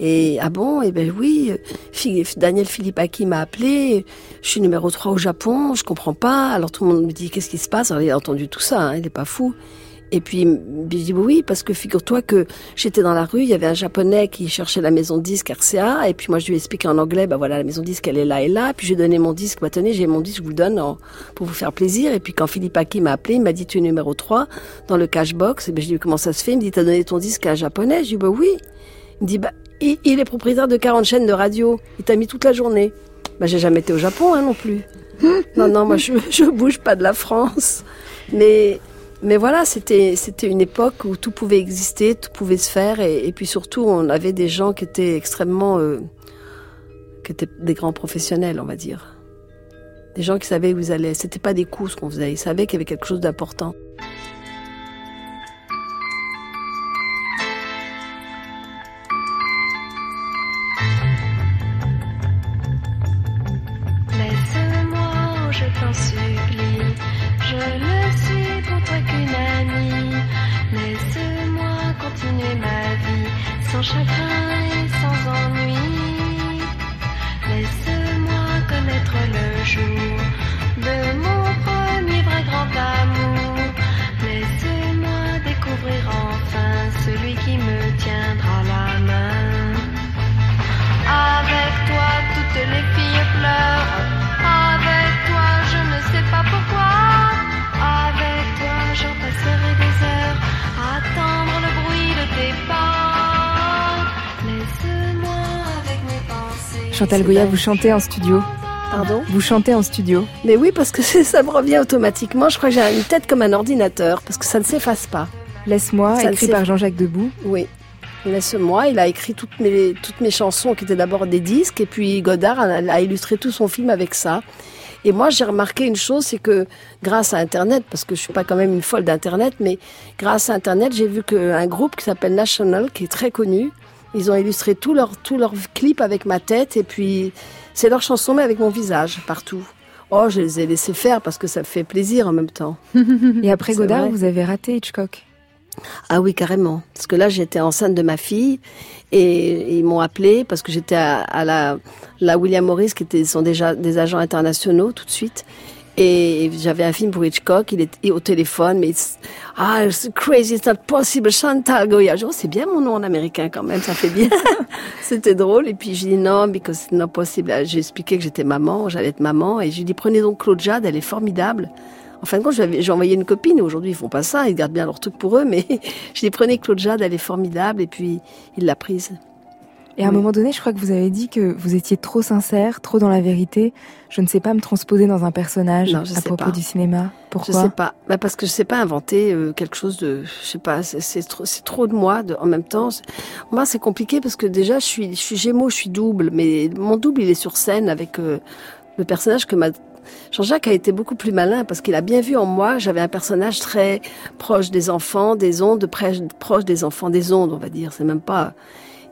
Et ah bon, eh ben oui, euh, Daniel Philippaki m'a appelé, je suis numéro 3 au Japon, je comprends pas. Alors tout le monde me dit qu'est-ce qui se passe? Alors il a entendu tout ça, hein, il est pas fou. Et puis je dis oui, parce que figure-toi que j'étais dans la rue, il y avait un japonais qui cherchait la maison de disque RCA, et puis moi je lui ai expliqué en anglais, bah voilà, la maison de disque elle est là et là, puis j'ai donné mon disque, bah tenez, j'ai mon disque, je vous le donne en- pour vous faire plaisir. Et puis quand Philippe Aki m'a appelé, il m'a dit tu es numéro 3 dans le cashbox, et ben je lui ai dit comment ça se fait, il me dit t'as donné ton disque à un japonais, je lui ai dit bah oui. Il me dit bah il, il est propriétaire de 40 chaînes de radio, il t'a mis toute la journée. Bah j'ai jamais été au Japon hein, non plus. non non, moi je je bouge pas de la France, mais mais voilà, c'était c'était une époque où tout pouvait exister, tout pouvait se faire, et, puis surtout on avait des gens qui étaient extrêmement, euh, qui étaient des grands professionnels, on va dire, des gens qui savaient où ils allaient. C'était pas des coups ce qu'on faisait, ils savaient qu'il y avait quelque chose d'important. Chantal Goya, vous chantez en studio. Pardon Vous chantez en studio. Mais oui, parce que ça me revient automatiquement. Je crois que j'ai une tête comme un ordinateur, parce que ça ne s'efface pas. Laisse-moi, écrit par Jean-Jacques Debout. Oui. Laisse-moi, il a écrit toutes mes, toutes mes chansons qui étaient d'abord des disques, et puis Godard a, a illustré tout son film avec ça. Et moi, j'ai remarqué une chose, c'est que grâce à Internet, parce que je suis pas quand même une folle d'Internet, mais grâce à Internet, j'ai vu qu'un groupe qui s'appelle National, qui est très connu, Ils ont illustré tous leurs clips avec ma tête et puis c'est leur chanson mais avec mon visage partout. Oh, je les ai laissés faire parce que ça me fait plaisir en même temps. Et après Godard, vrai. vous avez raté Hitchcock. Ah oui, carrément. Parce que là, j'étais enceinte de ma fille et ils m'ont appelé parce que j'étais à, à la, la William Morris, qui étaient, sont déjà des agents internationaux tout de suite. Et j'avais un film pour Hitchcock, il était au téléphone, mais it's- ah, it's crazy, it's not possible, Chantal Goya. Je dis, oh, c'est bien mon nom en américain quand même, ça fait bien. C'était drôle. Et puis j'ai dit non, because it's not possible. J'ai expliqué que j'étais maman, j'allais être maman. Et j'ai dit prenez donc Claude Jade, elle est formidable. En fin de compte, j'ai envoyé une copine. Aujourd'hui, ils font pas ça, ils gardent bien leur truc pour eux. Mais je dis prenez Claude Jade, elle est formidable. Et puis il l'a prise. Et à un moment donné, je crois que vous avez dit que vous étiez trop sincère, trop dans la vérité. Je ne sais pas me transposer dans un personnage Non, je à sais propos pas. du cinéma. Je Pourquoi sais pas. Bah parce que je sais pas inventer euh, quelque chose de, je sais pas, c'est- trop, c'est trop de moi de, en même temps. Moi, c'est compliqué parce que déjà, je suis, je suis Gémeaux, je suis double, mais mon double, il est sur scène avec euh, le personnage que m'a. Jean-Jacques a été beaucoup plus malin parce qu'il a bien vu en moi, j'avais un personnage très proche des enfants, des ondes, proche des enfants des ondes, on va dire. C'est même pas.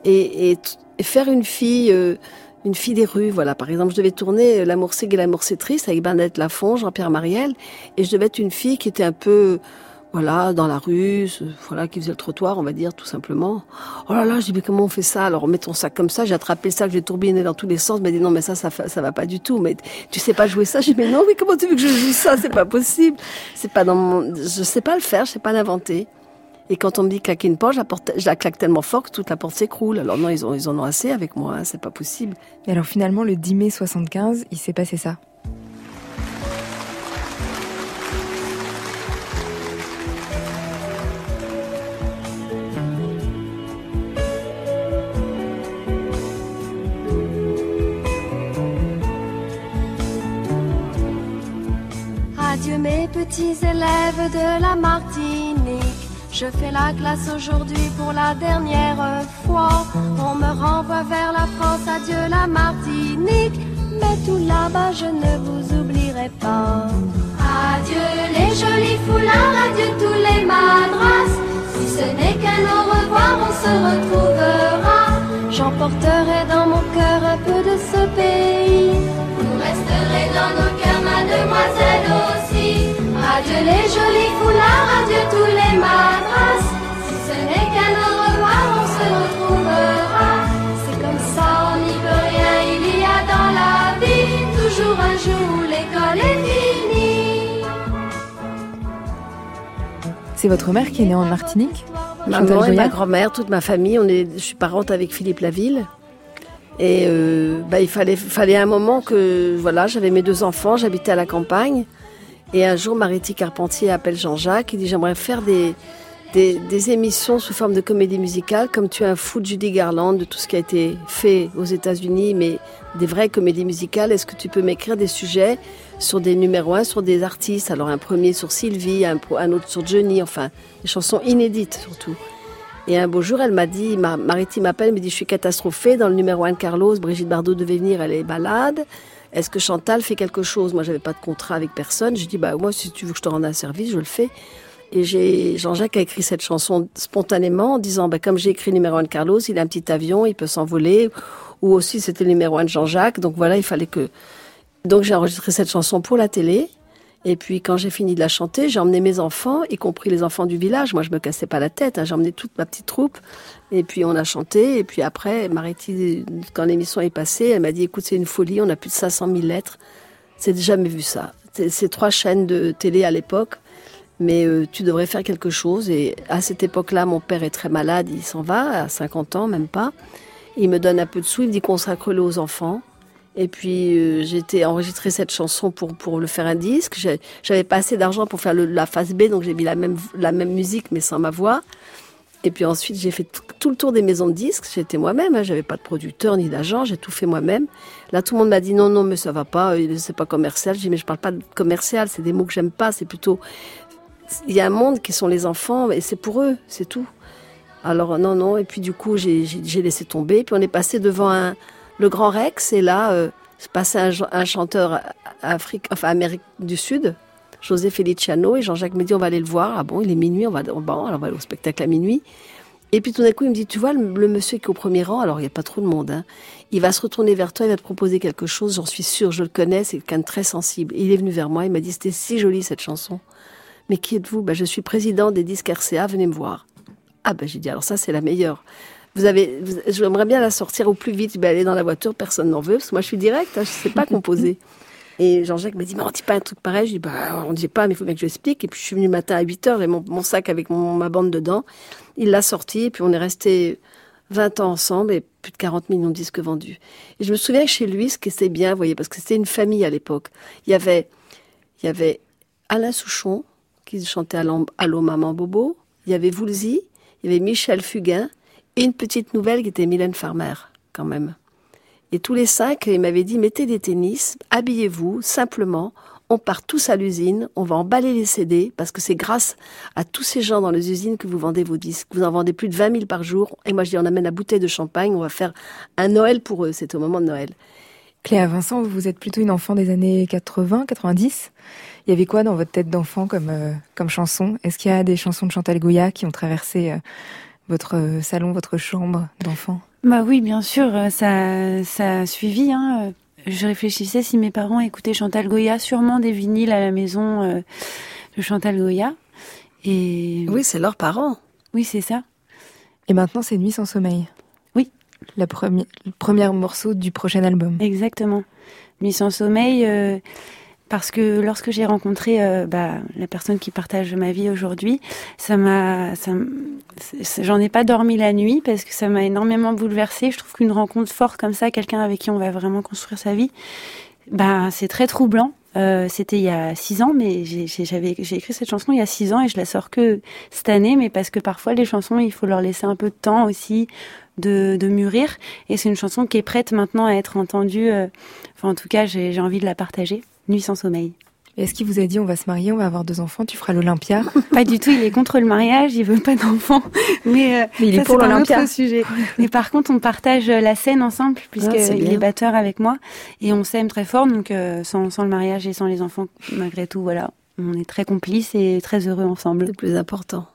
Et, et, et faire une fille. euh, une fille des rues, voilà. Par exemple, je devais tourner euh, L'amour gai, l'amour triste avec Bernadette Lafont, Jean-Pierre Mariel, et je devais être une fille qui était un peu, voilà, dans la rue, voilà, qui faisait le trottoir, on va dire, tout simplement. Oh là là, je dis, mais comment on fait ça? Alors, mettons ça comme ça, j'ai attrapé le sac, j'ai tourbillonné dans tous les sens, mais dit, non, mais ça, ça, ça va pas du tout, mais tu sais pas jouer ça? J'ai dit, mais non, mais comment tu veux que je joue ça? C'est pas possible. C'est pas dans mon, je sais pas le faire, je sais pas l'inventer. Et quand on me dit claquer une porte, je la, porte- je la claque tellement fort que toute la porte s'écroule. Alors non, ils, ont, ils en ont assez avec moi, hein, c'est pas possible. Et alors finalement, le 10 mai 75, il s'est passé ça. Adieu mes petits élèves de la Martinique. Je fais la classe aujourd'hui pour la dernière fois. On me renvoie vers la France, adieu la Martinique. Mais tout là-bas, je ne vous oublierai pas. Adieu les jolis foulards, adieu tous les madras. Si ce n'est qu'un au revoir, on se retrouvera. J'emporterai dans mon cœur un peu de ce pays. Vous resterez dans nos cœurs, mademoiselle aussi. Adieu les jolis foulards, adieu tous les madras. C'est votre mère qui est née en Martinique Maman et ma grand-mère, toute ma famille, on est, je suis parente avec Philippe Laville. Et euh, bah, il fallait, fallait un moment que, voilà, j'avais mes deux enfants, j'habitais à la campagne. Et un jour, Mariti Carpentier appelle Jean-Jacques et dit J'aimerais faire des, des, émissions sous forme de comédie musicale, comme tu es un fou de Judy Garland, de tout ce qui a été fait aux États-Unis, mais des vraies comédies musicales. Est-ce que tu peux m'écrire des sujets sur des numéros 1 sur des artistes? Alors, un premier sur Sylvie, un, autre sur Johnny, enfin, des chansons inédites surtout. Et un beau jour, elle m'a dit, ma, Mariti m'appelle, me dit, je suis catastrophée. Dans le numéro 1 de Carlos, Brigitte Bardot devait venir, elle est malade. Est-ce que Chantal fait quelque chose? Moi, j'avais pas de contrat avec personne. J'ai dit, bah, moi, si tu veux que je te rende un service, je le fais. Et j'ai, Jean-Jacques a écrit cette chanson spontanément en disant, bah, comme j'ai écrit numéro 1 de Carlos, il a un petit avion, il peut s'envoler. Ou aussi, c'était le numéro 1 de Jean-Jacques. Donc voilà, il fallait que, donc j'ai enregistré cette chanson pour la télé. Et puis quand j'ai fini de la chanter, j'ai emmené mes enfants, y compris les enfants du village. Moi, je me cassais pas la tête. hein. J'ai emmené toute ma petite troupe. Et puis on a chanté. Et puis après, Mariti, quand l'émission est passée, elle m'a dit "Écoute, c'est une folie. On a plus de 500 000 lettres. C'est jamais vu ça. C'est trois chaînes de télé à l'époque." Mais euh, tu devrais faire quelque chose. Et à cette époque-là, mon père est très malade. Il s'en va à 50 ans, même pas. Il me donne un peu de sous. Il me dit consacre-le aux enfants. Et puis euh, j'ai été enregistrer cette chanson pour pour le faire un disque. J'avais pas assez d'argent pour faire la phase B, donc j'ai mis la même la même musique mais sans ma voix. Et puis ensuite j'ai fait tout, tout le tour des maisons de disques. J'étais moi-même. Hein, J'avais pas de producteur ni d'agent. J'ai tout fait moi-même. Là tout le monde m'a dit non non mais ça va pas. euh, C'est pas commercial. J'ai dit mais je parle pas de commercial. C'est des mots que j'aime pas. C'est plutôt il y a un monde qui sont les enfants et c'est pour eux. C'est tout. Alors non non. Et puis du coup j'ai laissé tomber. Puis on est passé devant le Grand Rex, et là, euh, c'est passé un, chanteur Afrique, enfin Amérique du Sud, José Feliciano, et Jean-Jacques me dit on va aller le voir. Ah bon, il est minuit, on va, bon, alors on va aller au spectacle à minuit. Et puis tout d'un coup, il me dit, tu vois, le, monsieur qui est au premier rang, alors il n'y a pas trop de monde, hein, il va se retourner vers toi, il va te proposer quelque chose, j'en suis sûre, je le connais, c'est quelqu'un de très sensible. Il est venu vers moi, il m'a dit, c'était si joli cette chanson. Mais qui êtes-vous? Ben, Je suis président des disques RCA, venez me voir. Ah ben j'ai dit, alors ça c'est la meilleure. Vous avez, vous- j'aimerais bien la sortir au plus vite, ben, elle est dans la voiture, personne n'en veut, parce que moi je suis direct, hein, je sais pas composer. Et Jean-Jacques m'a dit, mais on dit pas un truc pareil. Je dis, bah, on dit pas, mais il faut bien que je l'explique. Et puis, je suis venue le matin à 8 heures et mon, mon sac avec mon- ma bande dedans. Il l'a sorti et puis on est resté 20 ans ensemble et plus de 40 millions de disques vendus. Et je me souviens que chez lui, ce qui était bien, vous voyez, parce que c'était une famille à l'époque. Il y avait, il y avait Alain Souchon, qui chantait Allô, Maman Bobo. Il y avait Woolsey. Il y avait Michel Fugain. Et une petite nouvelle qui était Mylène Farmer, quand même. Et tous les cinq, ils m'avaient dit, mettez des tennis, habillez-vous, simplement, on part tous à l'usine, on va emballer les CD, parce que c'est grâce à tous ces gens dans les usines que vous vendez vos disques. Vous en vendez plus de 20 000 par jour. Et moi, je dis, on amène la bouteille de champagne, on va faire un Noël pour eux. C'était au moment de Noël. Cléa Vincent, vous êtes plutôt une enfant des années 80, 90. Il y avait quoi dans votre tête d'enfant comme, euh, comme chanson? Est-ce qu'il y a des chansons de Chantal Goya qui ont traversé euh, votre euh, salon, votre chambre d'enfant? Bah oui, bien sûr, ça, ça a suivi. Hein. Je réfléchissais si mes parents écoutaient Chantal Goya, sûrement des vinyles à la maison euh, de Chantal Goya. Et Oui, c'est leurs parents. oui, c'est ça. Et maintenant, c'est Nuit sans sommeil. Oui. La première, le premier morceau du prochain album. Exactement. Nuit sans sommeil, euh, parce que lorsque j'ai rencontré euh, bah, la personne qui partage ma vie aujourd'hui, ça m'a, j'en ai pas dormi la nuit parce que ça m'a énormément bouleversée. Je trouve qu'une rencontre forte comme ça, quelqu'un avec qui on va vraiment construire sa vie, bah, c'est très troublant. Euh, C'était il y a six ans, mais j'ai écrit cette chanson il y a six ans et je la sors que cette année, mais parce que parfois les chansons, il faut leur laisser un peu de temps aussi de, mûrir. Et c'est une chanson qui est prête maintenant à être entendue. euh, Enfin, en tout cas, j'ai envie de la partager. Nuit sans sommeil. Est-ce qu'il vous a dit on va se marier, on va avoir deux enfants, tu feras l'Olympia Pas du tout, il est contre le mariage, il veut pas d'enfants. Mais, euh, Mais il est pour l'Olympia. sujet. Mais par contre, on partage la scène ensemble, Ah, puisqu'il c'est bien. est batteur avec moi. Et on s'aime très fort, donc euh, sans, sans le mariage et sans les enfants, malgré tout, voilà. On est très complices et très heureux ensemble. C'est le plus important.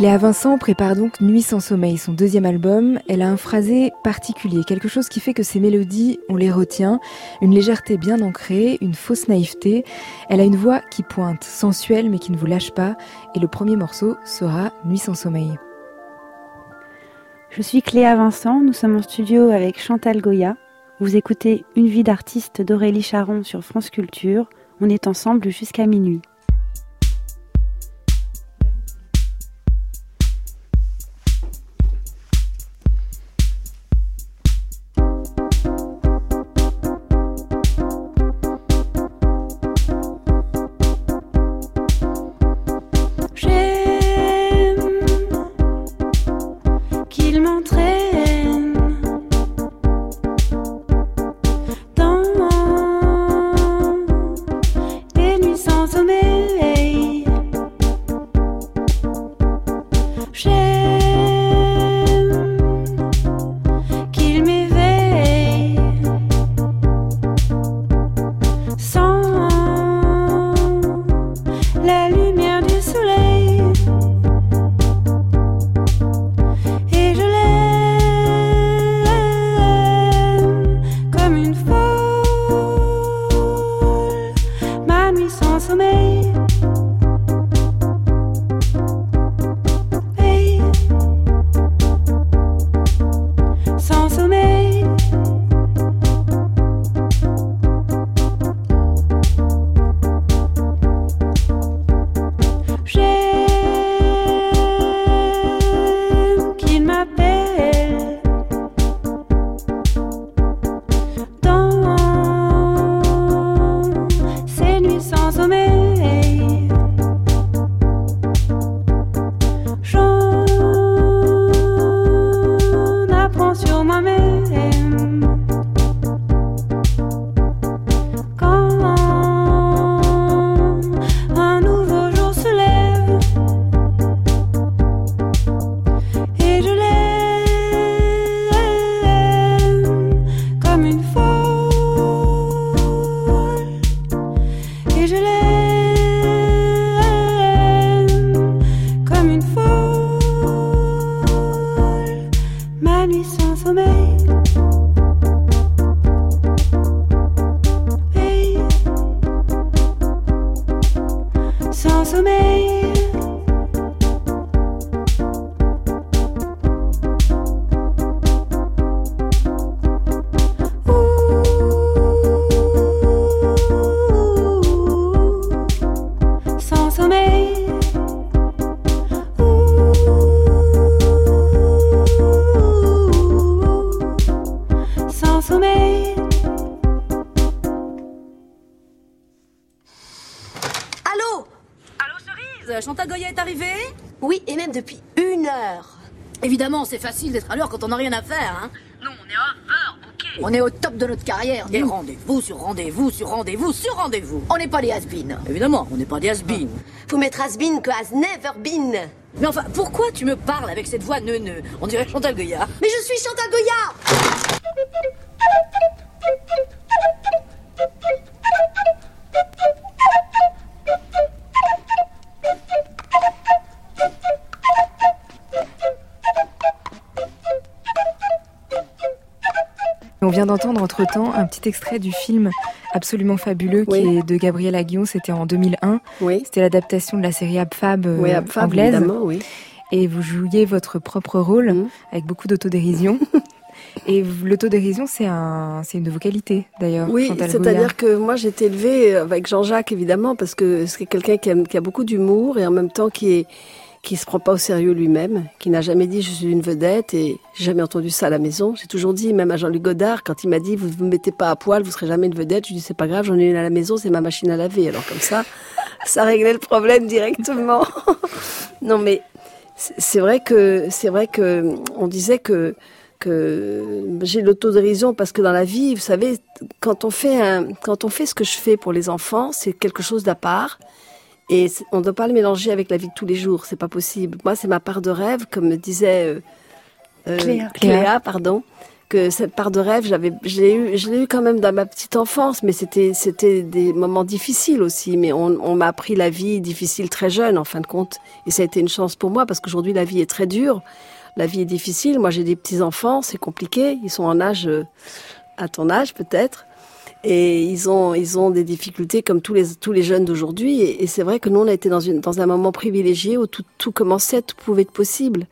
Cléa Vincent prépare donc Nuit sans sommeil, son deuxième album. Elle a un phrasé particulier, quelque chose qui fait que ses mélodies, on les retient, une légèreté bien ancrée, une fausse naïveté. Elle a une voix qui pointe, sensuelle mais qui ne vous lâche pas. Et le premier morceau sera Nuit sans sommeil. Je suis Cléa Vincent, nous sommes en studio avec Chantal Goya. Vous écoutez Une vie d'artiste d'Aurélie Charon sur France Culture. On est ensemble jusqu'à minuit. Facile d'être à l'heure quand on n'a rien à faire, hein Nous, on est overbookés. On est au top de notre carrière, des rendez-vous sur rendez-vous sur rendez-vous sur rendez-vous. On n'est pas des has Évidemment, on n'est pas des has Faut mettre has been que has never been. Mais enfin, pourquoi tu me parles avec cette voix neuneu? On dirait Chantal Goya. Mais je suis Chantal Goya vient d'entendre entre-temps un petit extrait du film absolument fabuleux qui est de Gabriel Aguillon, c'était en 2001. Oui. C'était l'adaptation de la série Abfab euh, Oui, Abfab, anglaise. Et vous jouiez votre propre rôle Mhm. avec beaucoup d'autodérision. Et l'autodérision, c'est un, c'est une de vos qualités d'ailleurs. Oui, c'est-à-dire que moi j'ai été élevée avec Jean-Jacques évidemment parce que c'est quelqu'un qui a beaucoup d'humour et en même temps qui est qui se prend pas au sérieux lui-même, qui n'a jamais dit je suis une vedette et j'ai jamais entendu ça à la maison. J'ai toujours dit même à Jean-Luc Godard quand il m'a dit vous ne vous mettez pas à poil, vous serez jamais une vedette. Je lui dis c'est pas grave, j'en ai une à la maison, c'est ma machine à laver. Alors comme ça, ça réglait le problème directement. non mais c'est vrai que c'est vrai que on disait que que j'ai l'autodérision parce que dans la vie, vous savez, quand on fait quand on fait ce que je fais pour les enfants, c'est quelque chose d'à part. Et on ne doit pas le mélanger avec la vie de tous les jours, c'est pas possible. Moi, c'est ma part de rêve, comme me disait euh, euh, Cléa. Cléa, pardon, que cette part de rêve, j'avais, je l'ai eu, je l'ai eu quand même dans ma petite enfance, mais c'était, c'était des moments difficiles aussi. Mais on, on m'a appris la vie difficile très jeune, en fin de compte, et ça a été une chance pour moi parce qu'aujourd'hui la vie est très dure, la vie est difficile. Moi, j'ai des petits enfants, c'est compliqué, ils sont en âge, euh, à ton âge peut-être. Et ils ont, ils ont des difficultés comme tous les, tous les jeunes d'aujourd'hui. Et, et c'est vrai que nous, on a été dans, une, dans un moment privilégié où tout, tout commençait, tout pouvait être possible.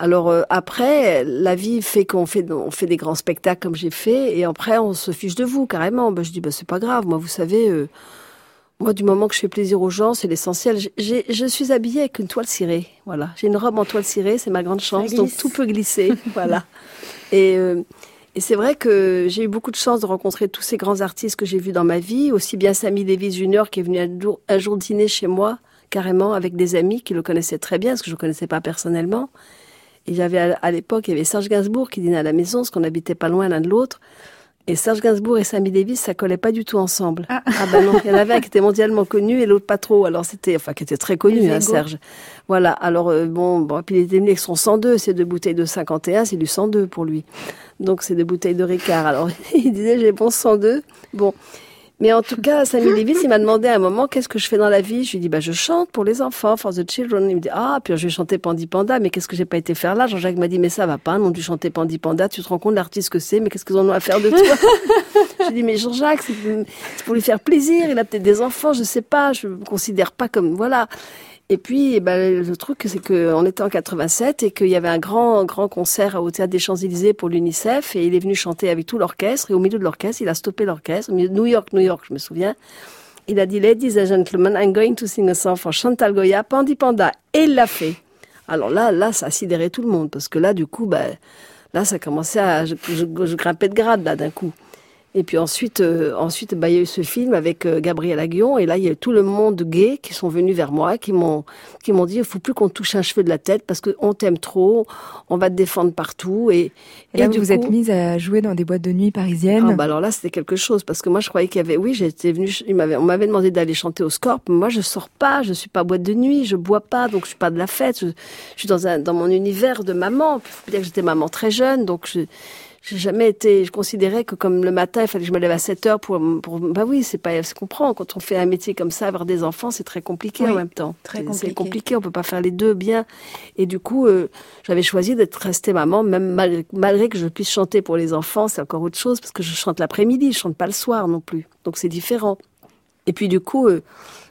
Alors euh, après, la vie fait qu'on fait, on fait des grands spectacles comme j'ai fait, et après on se fiche de vous carrément. Ben, je dis, bah, c'est pas grave. Moi, vous savez, euh, moi, du moment que je fais plaisir aux gens, c'est l'essentiel. Je suis habillée avec une toile cirée. Voilà, j'ai une robe en toile cirée, c'est ma grande chance. Donc tout peut glisser. voilà. Et euh, et c'est vrai que j'ai eu beaucoup de chance de rencontrer tous ces grands artistes que j'ai vus dans ma vie, aussi bien Sammy Davis Jr. qui est venu un jour, un jour dîner chez moi, carrément avec des amis qui le connaissaient très bien, parce que je ne le connaissais pas personnellement. Et j'avais à, l'époque, il y avait Serge Gainsbourg qui dînait à la maison, parce qu'on habitait pas loin l'un de l'autre. Et Serge Gainsbourg et Sammy Davis, ça collait pas du tout ensemble. Ah, ben non, il y en avait un qui était mondialement connu et l'autre pas trop. Alors c'était, enfin, qui était très connu, hein. Serge. Voilà. Alors euh, bon, bon, puis il était venu avec son 102, c'est deux bouteilles de 51, c'est du 102 pour lui. Donc c'est des bouteilles de Ricard. Alors il disait j'ai bon 102. Bon. Mais en tout cas, Sammy Davis, il m'a demandé à un moment qu'est-ce que je fais dans la vie? Je lui ai dit bah je chante pour les enfants, for the children. Il me dit ah puis je vais chanter Pandi Panda. Mais qu'est-ce que j'ai pas été faire là? Jean-Jacques m'a dit mais ça va pas, non du chanter Pandi Panda. Tu te rends compte l'artiste que c'est Mais qu'est-ce qu'ils en ont à faire de toi? J'ai dit mais Jean-Jacques, c'est c'est pour lui faire plaisir. Il a peut-être des enfants, je sais pas. Je me considère pas comme voilà. Et puis, eh ben, le truc, c'est qu'on était en 87 et qu'il y avait un grand, grand concert au Théâtre des Champs-Élysées pour l'UNICEF et il est venu chanter avec tout l'orchestre et au milieu de l'orchestre, il a stoppé l'orchestre, New York, New York, je me souviens. Il a dit, Ladies and gentlemen, I'm going to sing a song for Chantal Goya, Pandi Panda. Et il l'a fait. Alors là, là, ça a sidéré tout le monde parce que là, du coup, ben, là, ça commençait à, je, je, je grimpais de grade, là, d'un coup. Et puis ensuite, euh, ensuite, bah, il y a eu ce film avec euh, Gabriel Aguillon, et là, il y a eu tout le monde gay qui sont venus vers moi, qui m'ont, qui m'ont dit, il faut plus qu'on touche un cheveu de la tête parce qu'on t'aime trop, on va te défendre partout. Et, Et là, vous du vous coup- êtes mise à jouer dans des boîtes de nuit parisiennes. ah bah alors là, c'était quelque chose parce que moi, je croyais qu'il y avait. Oui, j'étais venue. il m'avait- on m'avait demandé d'aller chanter au Scorp. Moi, je sors pas. Je suis pas boîte de nuit. Je bois pas. Donc, je suis pas de la fête. Je, je suis dans un dans mon univers de maman. Dire que j'étais maman très jeune. Donc, je j'ai jamais été. Je considérais que comme le matin, il fallait que je me lève à 7 heures pour. pour bah oui, c'est pas. Je comprends. Quand on fait un métier comme ça, avoir des enfants, c'est très compliqué Oui, en même temps. très compliqué. C'est compliqué. On peut pas faire les deux bien. Et du coup, euh, j'avais choisi d'être restée maman, même mal- malgré que je puisse chanter pour les enfants, c'est encore autre chose parce que je chante l'après-midi, je chante pas le soir non plus. Donc c'est différent. Et puis du coup, euh,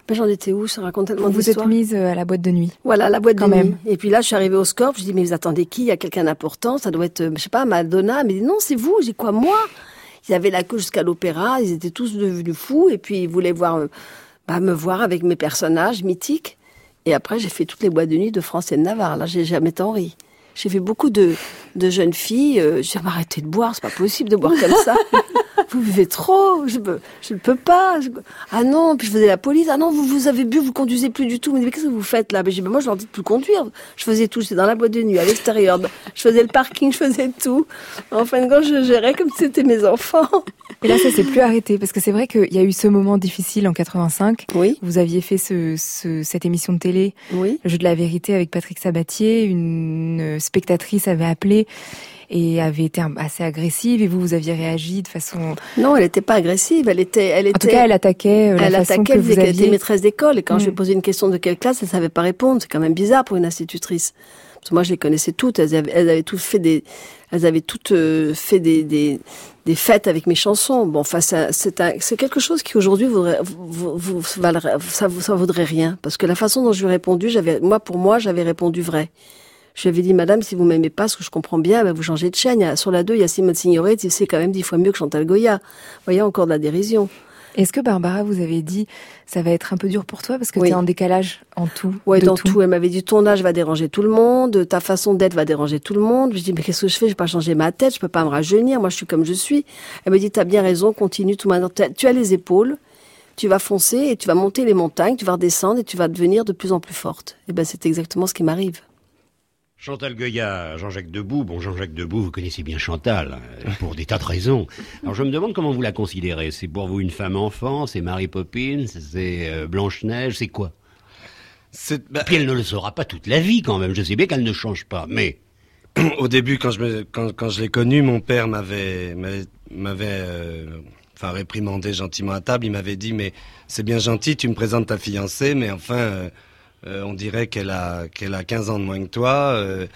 ben, j'en étais où? Ça raconte tellement Vous êtes mise euh, à la boîte de nuit. Voilà, à la boîte Quand de même. nuit. Et puis là, je suis arrivée au score, je dis, mais vous attendez qui? Il y a quelqu'un d'important, ça doit être, euh, je sais pas, Madonna. Mais non, c'est vous. J'ai quoi, moi? Ils avaient la queue jusqu'à l'opéra, ils étaient tous devenus fous, et puis ils voulaient voir, euh, bah, me voir avec mes personnages mythiques. Et après, j'ai fait toutes les boîtes de nuit de France et de Navarre. Là, j'ai jamais tant ri. J'ai fait beaucoup de, de jeunes filles. Euh, j'ai Mais arrêtez de boire, c'est pas possible de boire comme ça. vous buvez trop, je, peux- je ne peux pas. Je- ah non, puis je faisais la police. Ah non, vous, vous avez bu, vous conduisez plus du tout. Mais, qu'est-ce que vous faites là? Mais, j'ai dit, Mais moi, je leur dis de plus conduire. Je faisais tout, j'étais dans la boîte de nuit, à l'extérieur. Je faisais le parking, je faisais tout. En fin de compte, je gérais comme si c'était mes enfants. Et là, ça s'est plus arrêté parce que c'est vrai qu'il y a eu ce moment difficile en 85. Oui. Vous aviez fait ce, ce- cette émission de télé, Oui. Le jeu de la vérité avec Patrick Sabatier. Une spectatrice avait appelé et avait été assez agressive et vous, vous aviez réagi de façon... Non, elle n'était pas agressive. Elle était, elle En tout cas, elle attaquait euh, la elle façon attaquait, que elle vous qu'elle était maîtresse d'école. Et quand je lui Mm. posais une question de quelle classe, elle savait pas répondre. C'est quand même bizarre pour une institutrice. Parce que moi, je les connaissais toutes. Elles avaient, elles avaient toutes fait des, elles avaient toutes euh, fait des, des, des fêtes avec mes chansons. Bon, enfin, c'est quelque chose qui aujourd'hui vaudrait, vous, ça, vous- ça vaudrait rien. Parce que la façon dont je lui ai répondu, j'avais, moi, pour moi, j'avais répondu vrai. Je lui avais dit, madame, si vous m'aimez pas, ce que je comprends bien, ben, vous changez de chaîne. Sur la 2, il y a Simone Signoret, c'est quand même dix fois mieux que Chantal Goya. Vous voyez, encore de la dérision. Est-ce que Barbara vous avait dit ça va être un peu dur pour toi parce que Oui. tu es en décalage en tout de dans tout. Elle m'avait dit ton âge va déranger tout le monde, ta façon d'être va déranger tout le monde. Je dis mais qu'est-ce que je fais? Je vais pas changer ma tête, je peux pas me rajeunir. Moi, je suis comme je suis. Elle me dit t'as bien raison, continue tout maintenant. Tu as les épaules, tu vas foncer et tu vas monter les montagnes, tu vas redescendre et tu vas devenir de plus en plus forte. Et ben c'est exactement ce qui m'arrive. Chantal Goya, Jean-Jacques Debout. Bon, Jean-Jacques Debout, vous connaissez bien Chantal, euh, pour des tas de raisons. Alors je me demande comment vous la considérez. C'est pour vous une femme enfant C'est Mary Poppins C'est euh, Blanche-Neige C'est quoi? Puis elle ne le saura pas toute la vie quand même. Je sais bien qu'elle ne change pas, mais... Au début, quand je, me- quand, quand je l'ai connu, mon père m'avait euh, enfin réprimandé gentiment à table. Il m'avait dit mais c'est bien gentil, tu me présentes ta fiancée, mais enfin euh, euh, on dirait qu'elle a qu'elle a 15 ans de moins que toi. euh,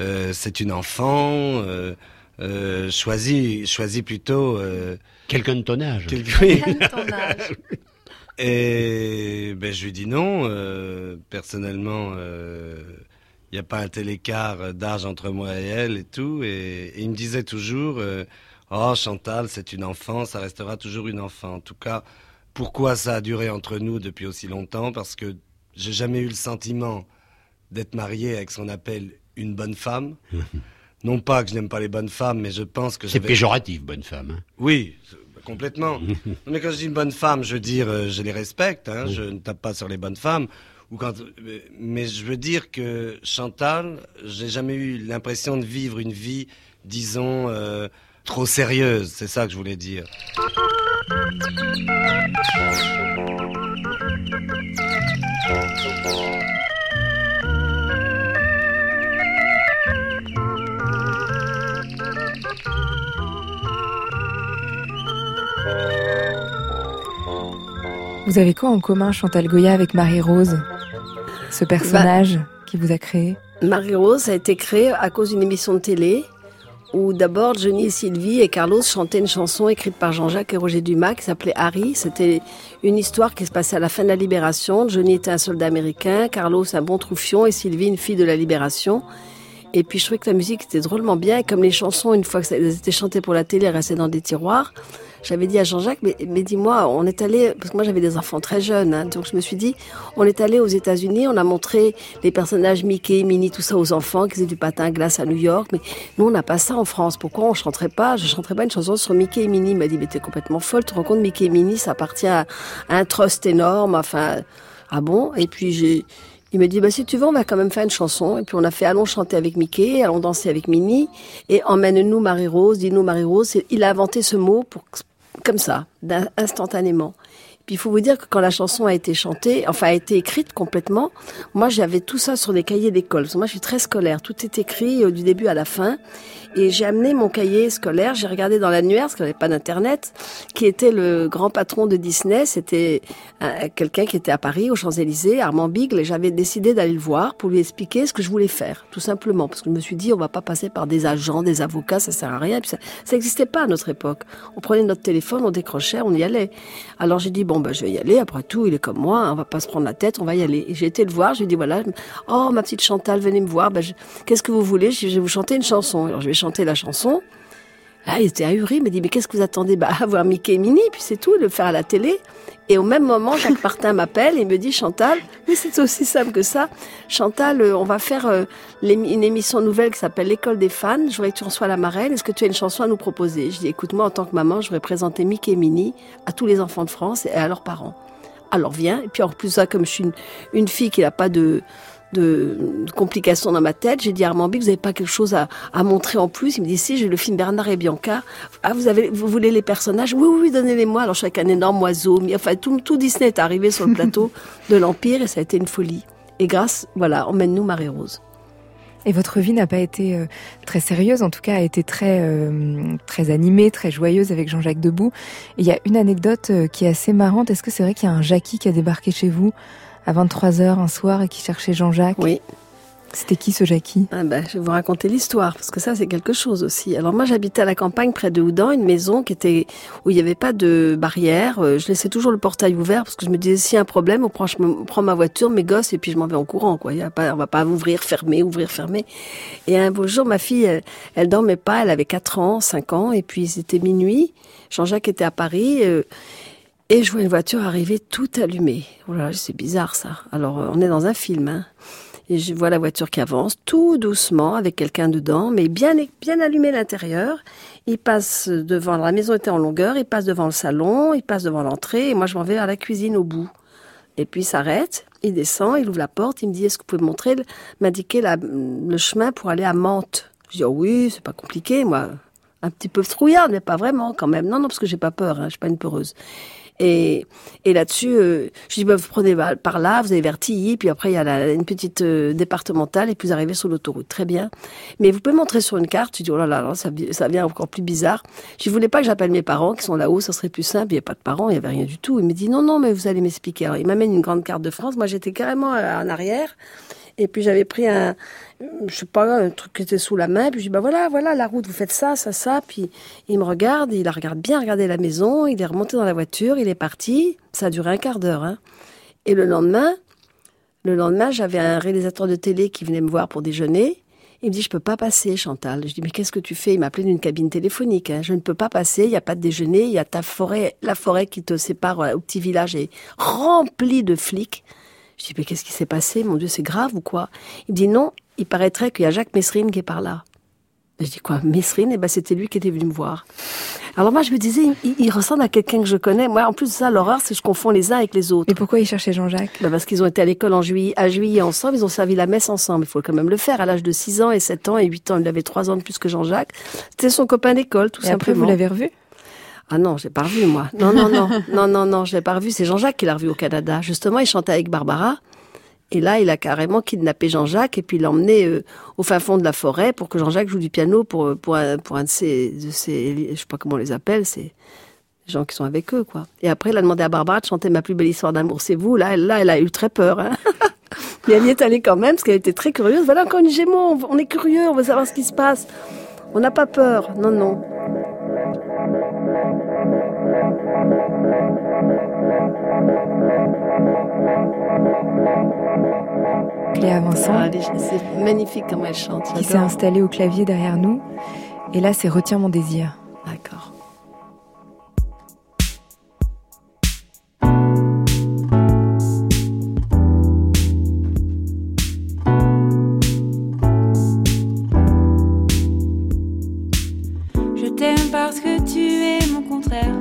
euh, c'est une enfant. Euh, euh, choisis choisis plutôt euh, quelqu'un de ton âge. oui. Et ben, je lui dis non. euh, personnellement, il n'y a pas un tel écart d'âge entre moi et elle et tout. Et, et il me disait toujours, euh, oh Chantal, c'est une enfant, ça restera toujours une enfant. En tout cas, pourquoi ça a duré entre nous depuis aussi longtemps? Parce que j'ai jamais eu le sentiment d'être marié avec ce qu'on appelle une bonne femme. non pas que je n'aime pas les bonnes femmes, mais je pense que C'est péjoratif, bonne femme. hein. oui, complètement. Mais quand je dis une bonne femme, je veux dire, euh, je les respecte. Hein, Je ne tape pas sur les bonnes femmes. Ou quand, mais- mais je veux dire que Chantal, j'ai jamais eu l'impression de vivre une vie, disons, euh, trop sérieuse. C'est ça que je voulais dire. Vous avez quoi en commun, Chantal Goya, avec Marie-Rose? Ce personnage qui vous a créé? Marie-Rose a été créée à cause d'une émission de télé où d'abord Johnny Sylvie et Carlos chantaient une chanson écrite par Jean-Jacques et Roger Dumas qui s'appelait Harry. C'était une histoire qui se passait à la fin de la Libération. Johnny était un soldat américain, Carlos un bon troufion et Sylvie une fille de la Libération. Et puis je trouvais que la musique était drôlement bien et comme les chansons, une fois qu'elles étaient chantées pour la télé, restaient dans des tiroirs. J'avais dit à Jean-Jacques, mais, mais dis-moi, on est allé, parce que moi j'avais des enfants très jeunes, hein, donc je me suis dit, on est allé aux États-Unis, on a montré les personnages Mickey, Minnie, tout ça aux enfants qui faisaient du patin à glace à New York, mais nous on n'a pas ça en France. Pourquoi on chanterait pas? Je chanterais pas une chanson sur Mickey et Minnie. Il m'a dit, mais t'es complètement folle. Tu te rends compte, Mickey et Minnie, ça appartient à, à un trust énorme. Enfin, ah bon? Et puis j'ai il me dit, bah, si tu veux, on va quand même faire une chanson. Et puis, on a fait Allons chanter avec Mickey, allons danser avec Minnie, et emmène-nous Marie-Rose, dis-nous Marie-Rose. Il a inventé ce mot pour, comme ça, instantanément. Puis, il faut vous dire que quand la chanson a été chantée, enfin, a été écrite complètement, moi, j'avais tout ça sur des cahiers d'école. Moi, je suis très scolaire. Tout est écrit euh, du début à la fin. Et j'ai amené mon cahier scolaire, j'ai regardé dans l'annuaire, parce qu'il n'y avait pas d'internet, qui était le grand patron de Disney. C'était euh, quelqu'un qui était à Paris, aux Champs-Élysées, Armand Bigle, et j'avais décidé d'aller le voir pour lui expliquer ce que je voulais faire, tout simplement. Parce que je me suis dit, on va pas passer par des agents, des avocats, ça sert à rien. Ça n'existait pas à notre époque. On prenait notre téléphone, on décrochait, on y allait. Alors j'ai dit, bon, bah, je vais y aller. Après tout, il est comme moi. hein, on va pas se prendre la tête. On va y aller. J'ai été le voir. Je lui ai dit voilà, oh ma petite Chantal, venez me voir. Bah, Qu'est-ce que vous voulez? Je vais vous chanter une chanson. Alors je vais chanter la chanson. Là, il était ahuri. Il m'a dit mais qu'est-ce que vous attendez? Bah avoir Mickey et Minnie, puis c'est tout, le faire à la télé. Et au même moment, Jacques Martin m'appelle et me dit Chantal, mais c'est aussi simple que ça. Chantal, euh, on va faire euh, une émission nouvelle qui s'appelle L'école des fans. Je voudrais que tu reçois la marraine. Est-ce que tu as une chanson à nous proposer? Je dis écoute, moi en tant que maman, je voudrais présenter Mickey et Minnie à tous les enfants de France et à leurs parents. Alors viens. Et puis en plus ça, comme je suis une fille qui n'a pas de, de, de complications dans ma tête, j'ai dit à Armand Bic, vous n'avez pas quelque chose à, à montrer en plus Il me dit si, j'ai le film Bernard et Bianca. Ah, vous avez, vous voulez les personnages? Oui, oui, oui, donnez-les-moi. Alors je suis avec un énorme oiseau. mais Enfin, tout, tout Disney est arrivé sur le plateau de l'Empire et ça a été une folie. Et grâce, voilà, emmène-nous Marie-Rose. Et votre vie n'a pas été euh, très sérieuse, en tout cas a été très euh, très animée, très joyeuse avec Jean-Jacques Debout. Et il y a une anecdote euh, qui est assez marrante. Est-ce que c'est vrai qu'il y a un Jackie qui a débarqué chez vous? À 23 h un soir et qui cherchait Jean-Jacques Oui. C'était qui ce Jackie? Ah ben, je vais vous raconter l'histoire, parce que ça, c'est quelque chose aussi. Alors moi, j'habitais à la campagne, près de Houdan, une maison qui était où il n'y avait pas de barrière. Euh, Je laissais toujours le portail ouvert, parce que je me disais, s'il y a un problème, on prend, je me- prends ma voiture, mes gosses, et puis je m'en vais en courant. Quoi. Il y a pas, on va pas ouvrir, fermer, ouvrir, fermer. Et un beau jour, ma fille, elle, elle dormait pas, elle avait 4 ans, 5 ans, et puis c'était minuit. Jean-Jacques était à Paris. euh, et je vois une voiture arriver toute allumée. Voilà, c'est bizarre ça. Alors, euh, on est dans un film. Hein. Et je vois la voiture qui avance tout doucement avec quelqu'un dedans, mais bien, bien allumé l'intérieur. Il passe devant, la maison était en longueur, il passe devant le salon, il passe devant l'entrée, et moi je m'en vais vers la cuisine au bout. Et puis il s'arrête, il descend, il ouvre la porte, il me dit est-ce que vous pouvez montrer, m'indiquer le chemin pour aller à Mantes? Je dis oh oui, c'est pas compliqué, moi. Un petit peu trouillarde, mais pas vraiment quand même. Non, non, parce que j'ai pas peur, hein, je suis pas une peureuse. Et, et là-dessus, euh, je dis, bah, vous prenez par là, vous avez Vertilly, puis après il y a la- une petite euh, départementale, et puis vous arrivez sur l'autoroute. Très bien. Mais vous pouvez montrer sur une carte. Je dis, oh là là, là, ça, ça devient encore plus bizarre. Je voulais pas que j'appelle mes parents qui sont là-haut, ça serait plus simple. Il n'y a pas de parents, il n'y avait rien du tout. Il me dit, non, non, mais vous allez m'expliquer. Alors il m'amène une grande carte de France. Moi j'étais carrément euh, en arrière. Et puis j'avais pris un, je sais pas, un truc qui était sous la main. Puis je dis, bah voilà, voilà, la route, vous faites ça, ça, ça. Puis il me regarde, il a regardé bien regardé la maison, il est remonté dans la voiture, il est parti. Ça a duré un quart d'heure. Hein. Et le lendemain, le lendemain, j'avais un réalisateur de télé qui venait me voir pour déjeuner. Il me dit, je peux pas passer, Chantal. Je dis, mais qu'est-ce que tu fais? Il m'appelait d'une cabine téléphonique. hein. Je ne peux pas passer, il n'y a pas de déjeuner, il y a ta forêt, la forêt qui te sépare euh, au petit village est remplie de flics. Je dis, mais qu'est-ce qui s'est passé? Mon Dieu, c'est grave ou quoi? Il me dit, non, il paraîtrait qu'il y a Jacques Messrine qui est par là. Je dis, quoi, Messrine Eh ben, c'était lui qui était venu me voir. Alors moi, je me disais, il, il ressemble à quelqu'un que je connais. Moi, en plus de ça, l'horreur, c'est que je confonds les uns avec les autres. Et pourquoi il cherchait Jean-Jacques? Ben, Parce qu'ils ont été à l'école en juillet, à juillet ensemble, ils ont servi la messe ensemble. Il faut quand même le faire. À l'âge de 6 ans et 7 ans et 8 ans, il avait 3 ans de plus que Jean-Jacques. C'était son copain d'école, tout Et après, simplement. vous l'avez revu? Ah non, j'ai pas revu, moi. Non, non, non, non, non, non, je l'ai pas revu. C'est Jean-Jacques qui l'a revu au Canada. Justement, il chantait avec Barbara. Et là, il a carrément kidnappé Jean-Jacques et puis l'a emmené euh, au fin fond de la forêt pour que Jean-Jacques joue du piano pour, pour, un, pour un de ses, de ses, je sais pas comment on les appelle, c'est gens qui sont avec eux, quoi. Et après, il a demandé à Barbara de chanter Ma plus belle histoire d'amour, c'est vous. Là, elle, là, elle a eu très peur, hein. Mais elle y est allée quand même parce qu'elle était très curieuse. Voilà encore une Gémeaux, on est curieux, on veut savoir ce qui se passe. On n'a pas peur. Non, non. Cléa Vincent, Ah, elle est- c'est magnifique comment elle chante. qui s'est installée au clavier derrière nous. Et là, c'est Retiens mon désir. D'accord. Je t'aime parce que tu es mon contraire.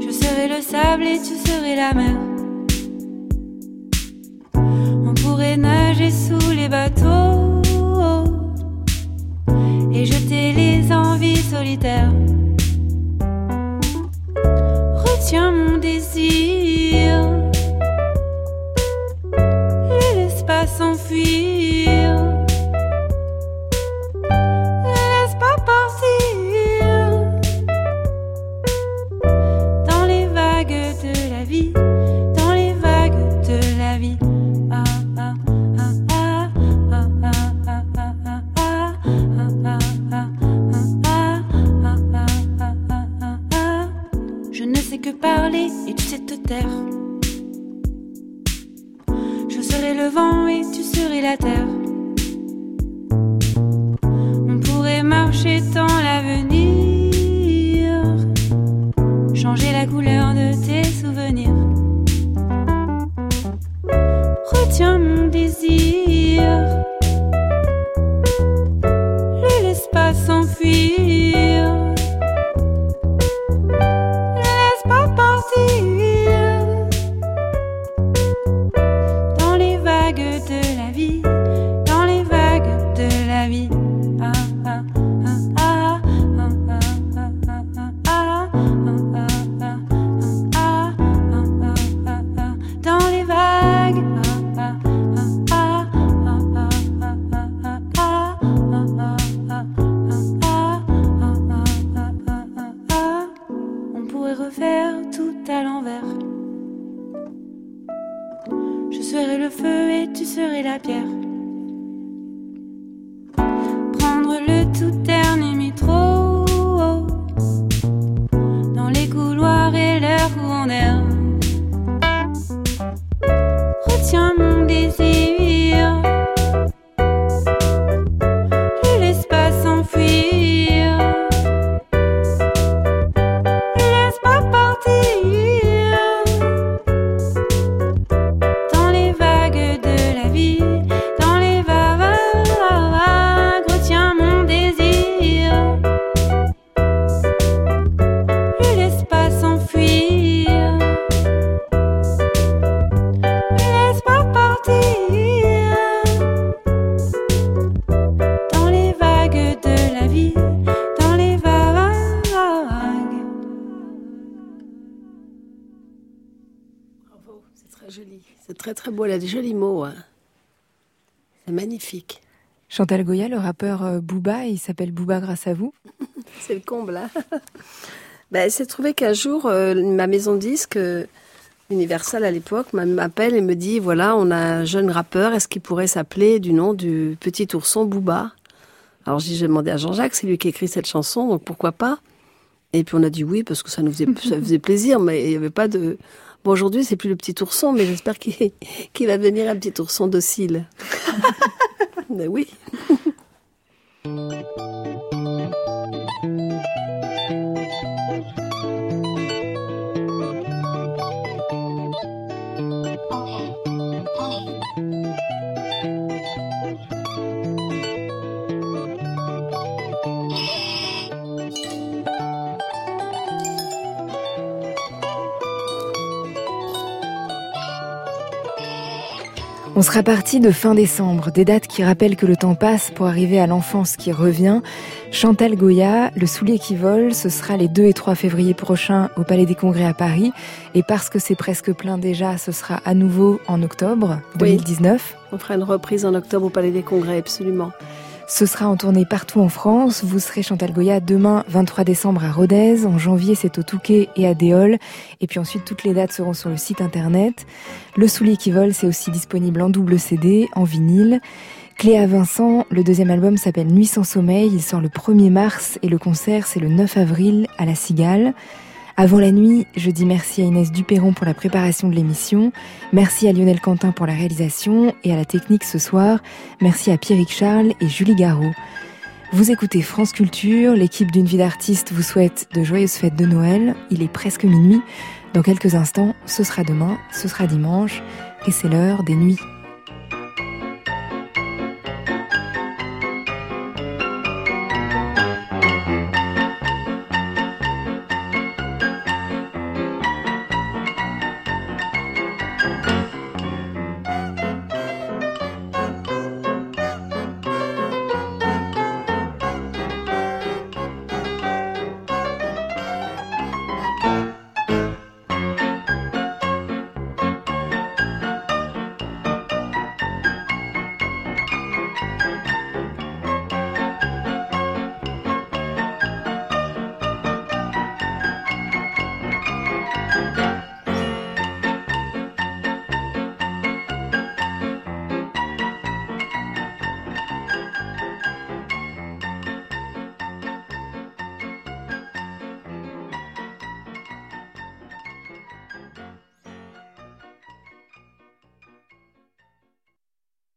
Je serai le sable et tu serais la mer. Retiens mon désir, et laisse pas s'enfuir. La terre. Elle a des jolis mots. hein. C'est magnifique. Chantal Goya, le rappeur euh, Booba, il s'appelle Booba grâce à vous. C'est le comble, là. ben, s'est trouvé qu'un jour, euh, ma maison de disque, euh, Universal à l'époque, m'a- m'appelle et me dit, voilà, on a un jeune rappeur, est-ce qu'il pourrait s'appeler du nom du petit ourson Booba? Alors j'ai demandé à Jean-Jacques, c'est lui qui écrit cette chanson, donc pourquoi pas? Et puis on a dit oui, parce que ça nous faisait, ça faisait plaisir, mais il n'y avait pas de... Bon, aujourd'hui, c'est plus le petit ourson, mais j'espère qu'il qu'il va devenir un petit ourson docile. mais oui. On sera parti de fin décembre, des dates qui rappellent que le temps passe pour arriver à l'enfance qui revient. Chantal Goya, Le soulier qui vole, ce sera les 2 et 3 février prochains au Palais des Congrès à Paris. Et parce que c'est presque plein déjà, ce sera à nouveau en octobre Oui. 2019. On fera une reprise en octobre au Palais des Congrès, absolument. Ce sera en tournée partout en France. Vous serez Chantal Goya demain 23 décembre à Rodez. En janvier, c'est au Touquet et à Déol. Et puis ensuite, toutes les dates seront sur le site internet. Le soulier qui vole, c'est aussi disponible en double CD, en vinyle. Cléa Vincent, le deuxième album s'appelle Nuit sans sommeil. Il sort le 1er mars et le concert, c'est le 9 avril à la Cigale. Avant la nuit, je dis merci à Inès Duperron pour la préparation de l'émission, merci à Lionel Quentin pour la réalisation et à la technique ce soir, merci à Pierrick Charles et Julie Garraud. Vous écoutez France Culture, l'équipe d'une vie d'artiste vous souhaite de joyeuses fêtes de Noël, il est presque minuit, dans quelques instants, ce sera demain, ce sera dimanche, et c'est l'heure des nuits.